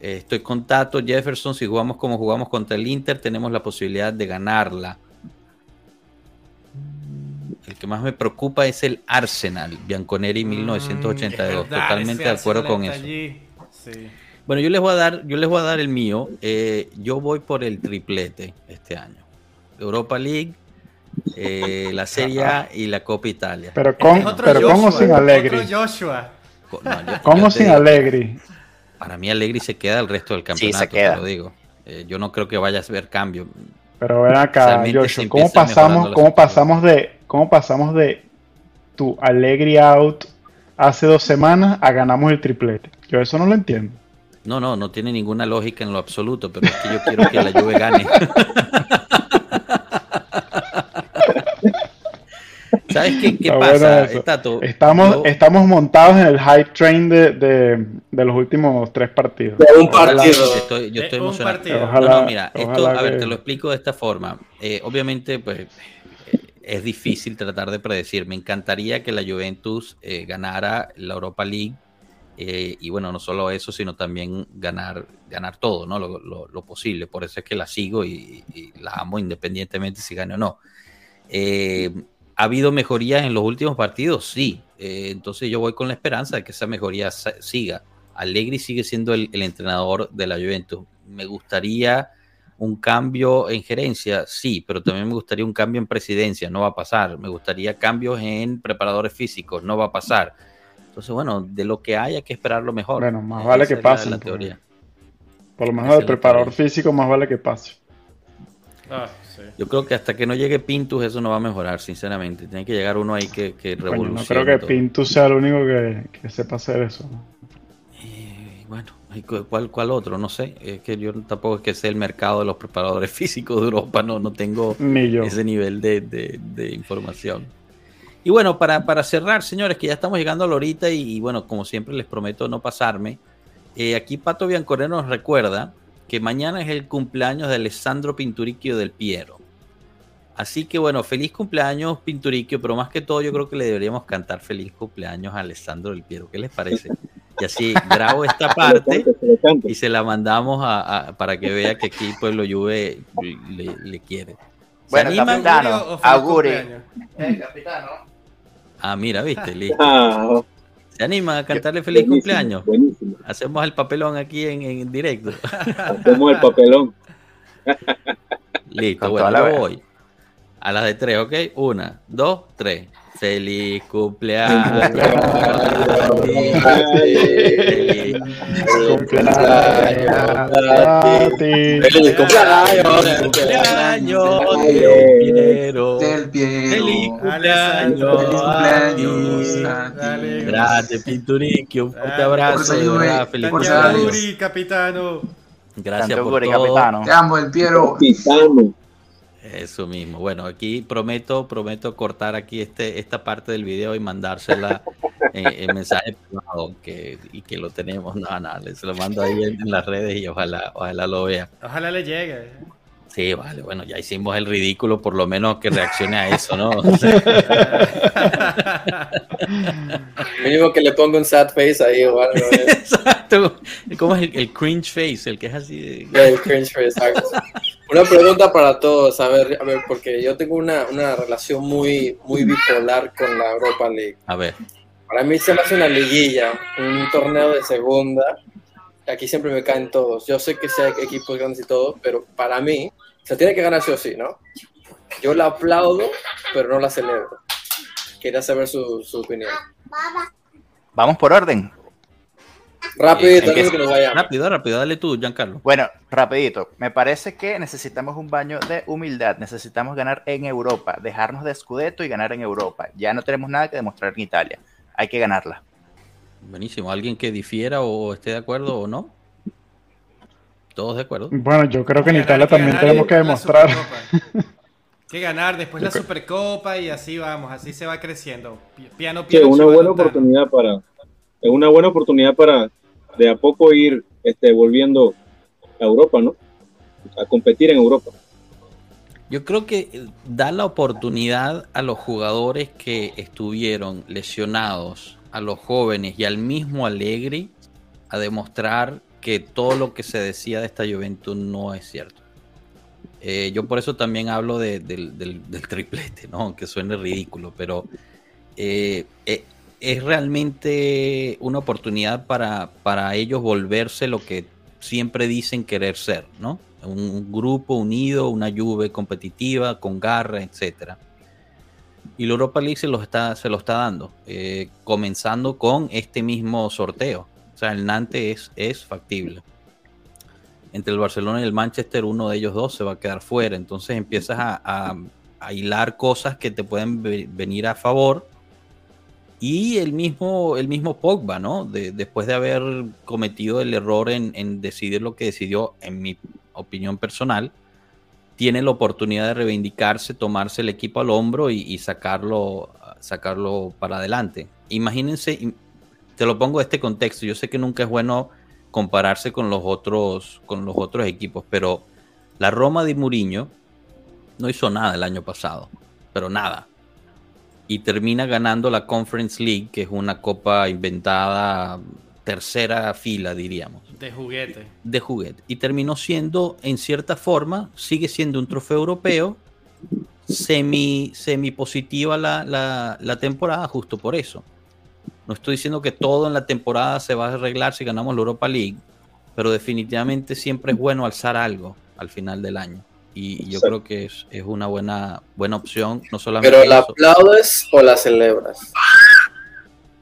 Eh, estoy con Tato Jefferson. Si jugamos como jugamos contra el Inter, tenemos la posibilidad de ganarla. El que más me preocupa es el Arsenal, Bianconeri 1982. Mm, Totalmente de acuerdo con eso. Bueno, yo les voy a dar, yo les voy a dar el mío. Eh, yo voy por el triplete este año. Europa League, eh, la Serie A y la Copa Italia. Pero con, pero sin Allegri. ¿Cómo sin Allegri? Para mí Allegri se queda el resto del campeonato, te lo digo. Eh, yo no creo que vaya a ver cambio. Pero ven acá, Joshua, ¿cómo pasamos, ¿cómo pasamos de cómo pasamos de tu Allegri out hace dos semanas a ganamos el triplete? Yo eso no lo entiendo. No, no, no tiene ninguna lógica en lo absoluto, pero es que yo quiero que la Juve gane. [laughs] ¿Sabes qué, pasa, Estamos, estamos montados en el hype train de, de, los últimos tres partidos. De un partido. yo estoy emocionado. mira, esto, a ver, te lo explico de esta forma. Eh, obviamente, pues eh, es difícil tratar de predecir. Me encantaría que la Juventus eh, ganara la Europa League. y bueno, no solo eso, sino también ganar, ganar todo, ¿no? Lo, posible. Por eso es que la sigo y, la amo independientemente si gane o no. Eh, ¿Ha habido mejorías en los últimos partidos? Sí. Eh, entonces yo voy con la esperanza de que esa mejoría siga. Allegri sigue siendo el, entrenador de la Juventus. Me gustaría un cambio en gerencia, sí, pero también me gustaría un cambio en presidencia, no va a pasar. Me gustaría cambios en preparadores físicos, no va a pasar. Entonces, bueno, de lo que hay hay que esperar lo mejor. Bueno, más vale que pase. La, teoría. Por lo menos el preparador físico, más vale que pase. Ah, yo creo que hasta que no llegue Pintus eso no va a mejorar, sinceramente. Tiene que llegar uno ahí que, que revolucione. no creo que Pintus sea el único que, sepa hacer eso. Bueno, ¿cuál, ¿cuál otro? No sé. Es que yo tampoco es que sé el mercado de los preparadores [laughs] físicos de Europa. No, no tengo ese nivel de, información. Y bueno, para, para, cerrar, señores, que ya estamos llegando a la horita y, bueno, como siempre les prometo no pasarme. Eh, aquí Pato Biancoreno nos recuerda que mañana es el cumpleaños de Alessandro Pinturicchio del Piero. Así que bueno, feliz cumpleaños Pinturicchio, pero más que todo yo creo que le deberíamos cantar feliz cumpleaños a Alessandro del Piero. ¿Qué les parece? [laughs] Y así grabo esta [laughs] parte y se la mandamos a, para que vea que aquí Pueblo Juve le, quiere. bueno, capitano, auguri. Eh, capitano. Ah, mira, viste, [laughs] listo. Ah, ¿Se anima a cantarle feliz cumpleaños? Buenísimo. Hacemos el papelón aquí en, directo. Hacemos el papelón. [laughs] Listo, bueno, yo voy. A las de tres, ¿ok? Una, dos, tres. Feliz [laughs] cumpleaños. feliz, Feliz cumpleaños. Del Feliz cumpleaños. Gracias, Pinturique. Un fuerte abrazo. Feliz cumpleaños. capitano. Gracias por todo. Capitano. Te amo, el Piero. Capitano. Eso mismo. Bueno, aquí prometo, prometo cortar aquí este, esta parte del video y mandársela en, mensaje privado que, y que lo tenemos. No, no, se lo mando ahí en, las redes y ojalá, ojalá lo vea. Ojalá le llegue. Sí, vale, bueno, ya hicimos el ridículo, por lo menos que reaccione a eso, ¿no? [laughs] Mínimo que le ponga un sad face ahí o algo. ¿eh? [laughs] Exacto. ¿Cómo es el, cringe face? El que es así. el cringe face, exacto. Una pregunta para todos, a ver, a ver, porque yo tengo una, una relación muy, muy bipolar con la Europa League. A ver. Para mí se me hace una liguilla, un torneo de segunda. Aquí siempre me caen todos. Yo sé que sea equipos grandes y todo, pero para mí se tiene que ganar sí o sí, ¿no? Yo la aplaudo, pero no la celebro. Quería saber su, su opinión. Vamos por orden. Rapidito, que, que nos vayamos. Rápido, rápido, dale tú, Giancarlo. Bueno, rapidito. Me parece que necesitamos un baño de humildad. Necesitamos ganar en Europa, dejarnos de escudeto y ganar en Europa. Ya no tenemos nada que demostrar en Italia. Hay que ganarla. Buenísimo. ¿Alguien que difiera o esté de acuerdo o no? ¿Todos de acuerdo? Bueno, yo creo que en Italia también tenemos que demostrar. que ganar después la Supercopa y así vamos, así se va creciendo. Piano, piano. Sí, una buena oportunidad para, es una buena oportunidad para de a poco ir este, volviendo a Europa, ¿no? A competir en Europa. Yo creo que da la oportunidad a los jugadores que estuvieron lesionados, a los jóvenes y al mismo Alegri a demostrar que todo lo que se decía de esta Juventus no es cierto. Eh, yo por eso también hablo del, triplete, ¿no? aunque suene ridículo, pero eh, eh, es realmente una oportunidad para, para ellos volverse lo que siempre dicen querer ser, ¿no? Un, grupo unido, una lluvia competitiva, con garra, etc. Y la Europa League se, los está, se lo está dando, comenzando con este mismo sorteo. O sea, el Nantes es, factible. Entre el Barcelona y el Manchester, uno de ellos dos se va a quedar fuera. Entonces empiezas a, hilar cosas que te pueden venir a favor. Y el mismo, el mismo Pogba, ¿no? después de haber cometido el error en, decidir lo que decidió, en mi opinión personal, tiene la oportunidad de reivindicarse, tomarse el equipo al hombro y, sacarlo, sacarlo para adelante. Imagínense, te lo pongo en este contexto. Yo sé que nunca es bueno compararse con los otros, con los otros equipos, pero la Roma de Mourinho no hizo nada el año pasado, pero nada. Y termina ganando la Conference League, que es una copa inventada tercera fila, diríamos. De juguete. De juguete. Y terminó siendo, en cierta forma, sigue siendo un trofeo europeo, semi, semi positiva la, la temporada, justo por eso. No estoy diciendo que todo en la temporada se va a arreglar si ganamos la Europa League, pero definitivamente siempre es bueno alzar algo al final del año. Y yo creo que es, una buena, buena opción, no solamente. ¿Pero la aplaudes o la celebras?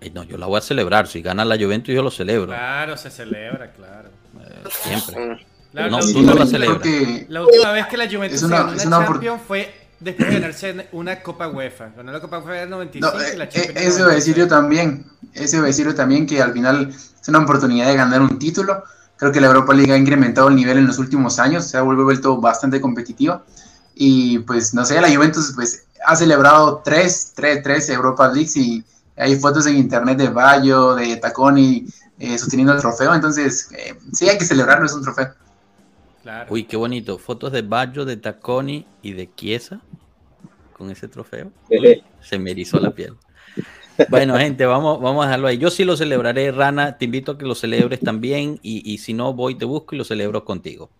Eh, no, yo la voy a celebrar. Si gana la Juventus, yo lo celebro. Claro, se celebra, claro. Eh, siempre. no, tú no la celebras. La última vez que la Juventus ganó una, Champions fue después de ganarse una Copa UEFA. Ganó la Copa UEFA en el 95 y la eh, Champions. Eso decir yo también. Eso decir yo también que al final es una oportunidad de ganar un título. Creo que la Europa League ha incrementado el nivel en los últimos años, se ha vuelto bastante competitiva. Y pues no sé, la Juventus pues ha celebrado tres, tres, tres Europa Leagues y hay fotos en internet de Bayo, de Taconi eh, sosteniendo el trofeo. Entonces, eh, sí hay que celebrarlo, es un trofeo. Uy, qué bonito. Fotos de Baggio, de Taconi y de Chiesa con ese trofeo. se me erizó la piel. Bueno, gente, vamos, vamos a dejarlo ahí. Yo sí lo celebraré, Rana. Te invito a que lo celebres también. Y, si no, voy, te busco y lo celebro contigo.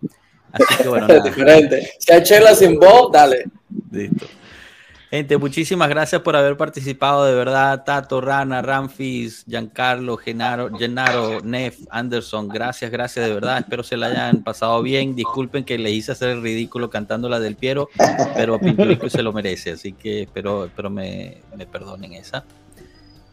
Así que bueno. [laughs] Diferente. Si hay chelas sin voz, dale. Listo. Gente, muchísimas gracias por haber participado, de verdad. Tato, Rana, Ramfis, Giancarlo, Genaro, Gennaro, Nef, Anderson, gracias, gracias, de verdad. Espero se la hayan pasado bien. Disculpen que le hice hacer el ridículo cantando la del Piero, pero Pinturico se lo merece, así que espero, espero me, me perdonen esa.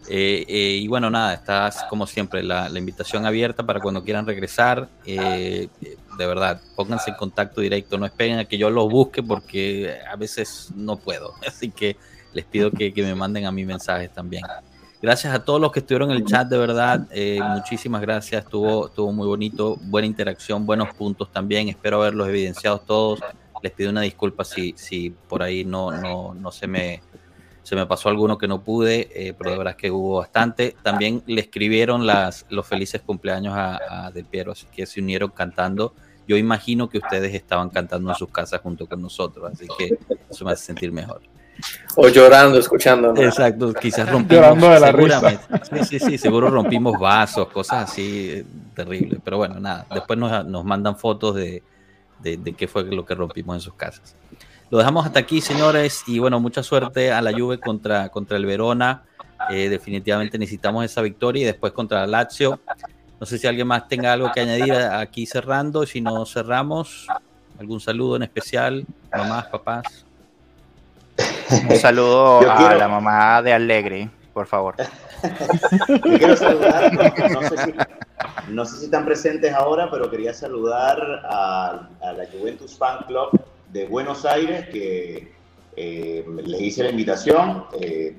Eh, eh, y bueno, nada, estás como siempre, la, invitación abierta para cuando quieran regresar. de verdad, pónganse en contacto directo, no esperen a que yo los busque porque a veces no puedo. [laughs] Así que les pido que, que me manden a mí mensajes también. Gracias a todos los que estuvieron en el chat, de verdad. Eh, muchísimas gracias. Estuvo, estuvo muy bonito, buena interacción, buenos puntos también. Espero haberlos evidenciado todos. Les pido una disculpa si, si por ahí no, no, no se me se me pasó alguno que no pude, eh, pero de verdad que hubo bastante. También le escribieron las, los felices cumpleaños a, a Del Piero, así que se unieron cantando. Yo imagino que ustedes estaban cantando en sus casas junto con nosotros, así que eso me hace sentir mejor. O llorando, escuchando. Exacto, quizás [laughs] rompimos. de la seguramente. Sí, sí, sí, seguro rompimos vasos, cosas así eh, terribles. Pero bueno, nada. Después nos, nos mandan fotos de, de, qué fue lo que rompimos en sus casas. Lo dejamos hasta aquí, señores. Y bueno, mucha suerte a la Juve contra, contra el Verona. Eh, definitivamente necesitamos esa victoria y después contra la Lazio. No sé si alguien más tenga algo que añadir aquí cerrando. Si no cerramos, algún saludo en especial, mamás, papás. Un saludo [laughs] a la mamá de Alegre, por favor. quiero saludar, no, sé si, están presentes ahora, pero quería saludar a, la Juventus Fan Club de Buenos Aires, que eh, les hice la invitación. Eh,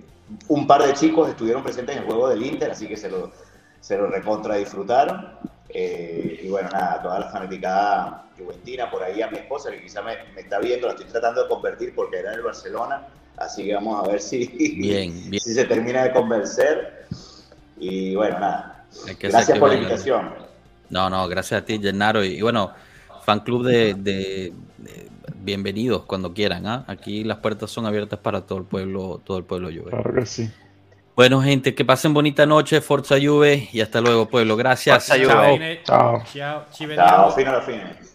un par de chicos estuvieron presentes en el juego del Inter, así que se lo, se lo recontra disfrutaron. Eh, y bueno, nada, toda la fanaticada juventina, por ahí a mi esposa, que quizá me, me, está viendo, la estoy tratando de convertir porque era en el Barcelona, así que vamos a ver si, [laughs] si se termina de convencer. Y bueno, nada, gracias por la invitación. No, no, gracias a ti, Gennaro. Y, bueno, fan club de, bienvenidos cuando quieran. ¿ah? Aquí las puertas son abiertas para todo el pueblo, todo el pueblo Claro que sí. Bueno, gente, que pasen bonita noche, Forza Juve y hasta luego, pueblo. Gracias. Chao. Chao. Chao. Chao. Chao.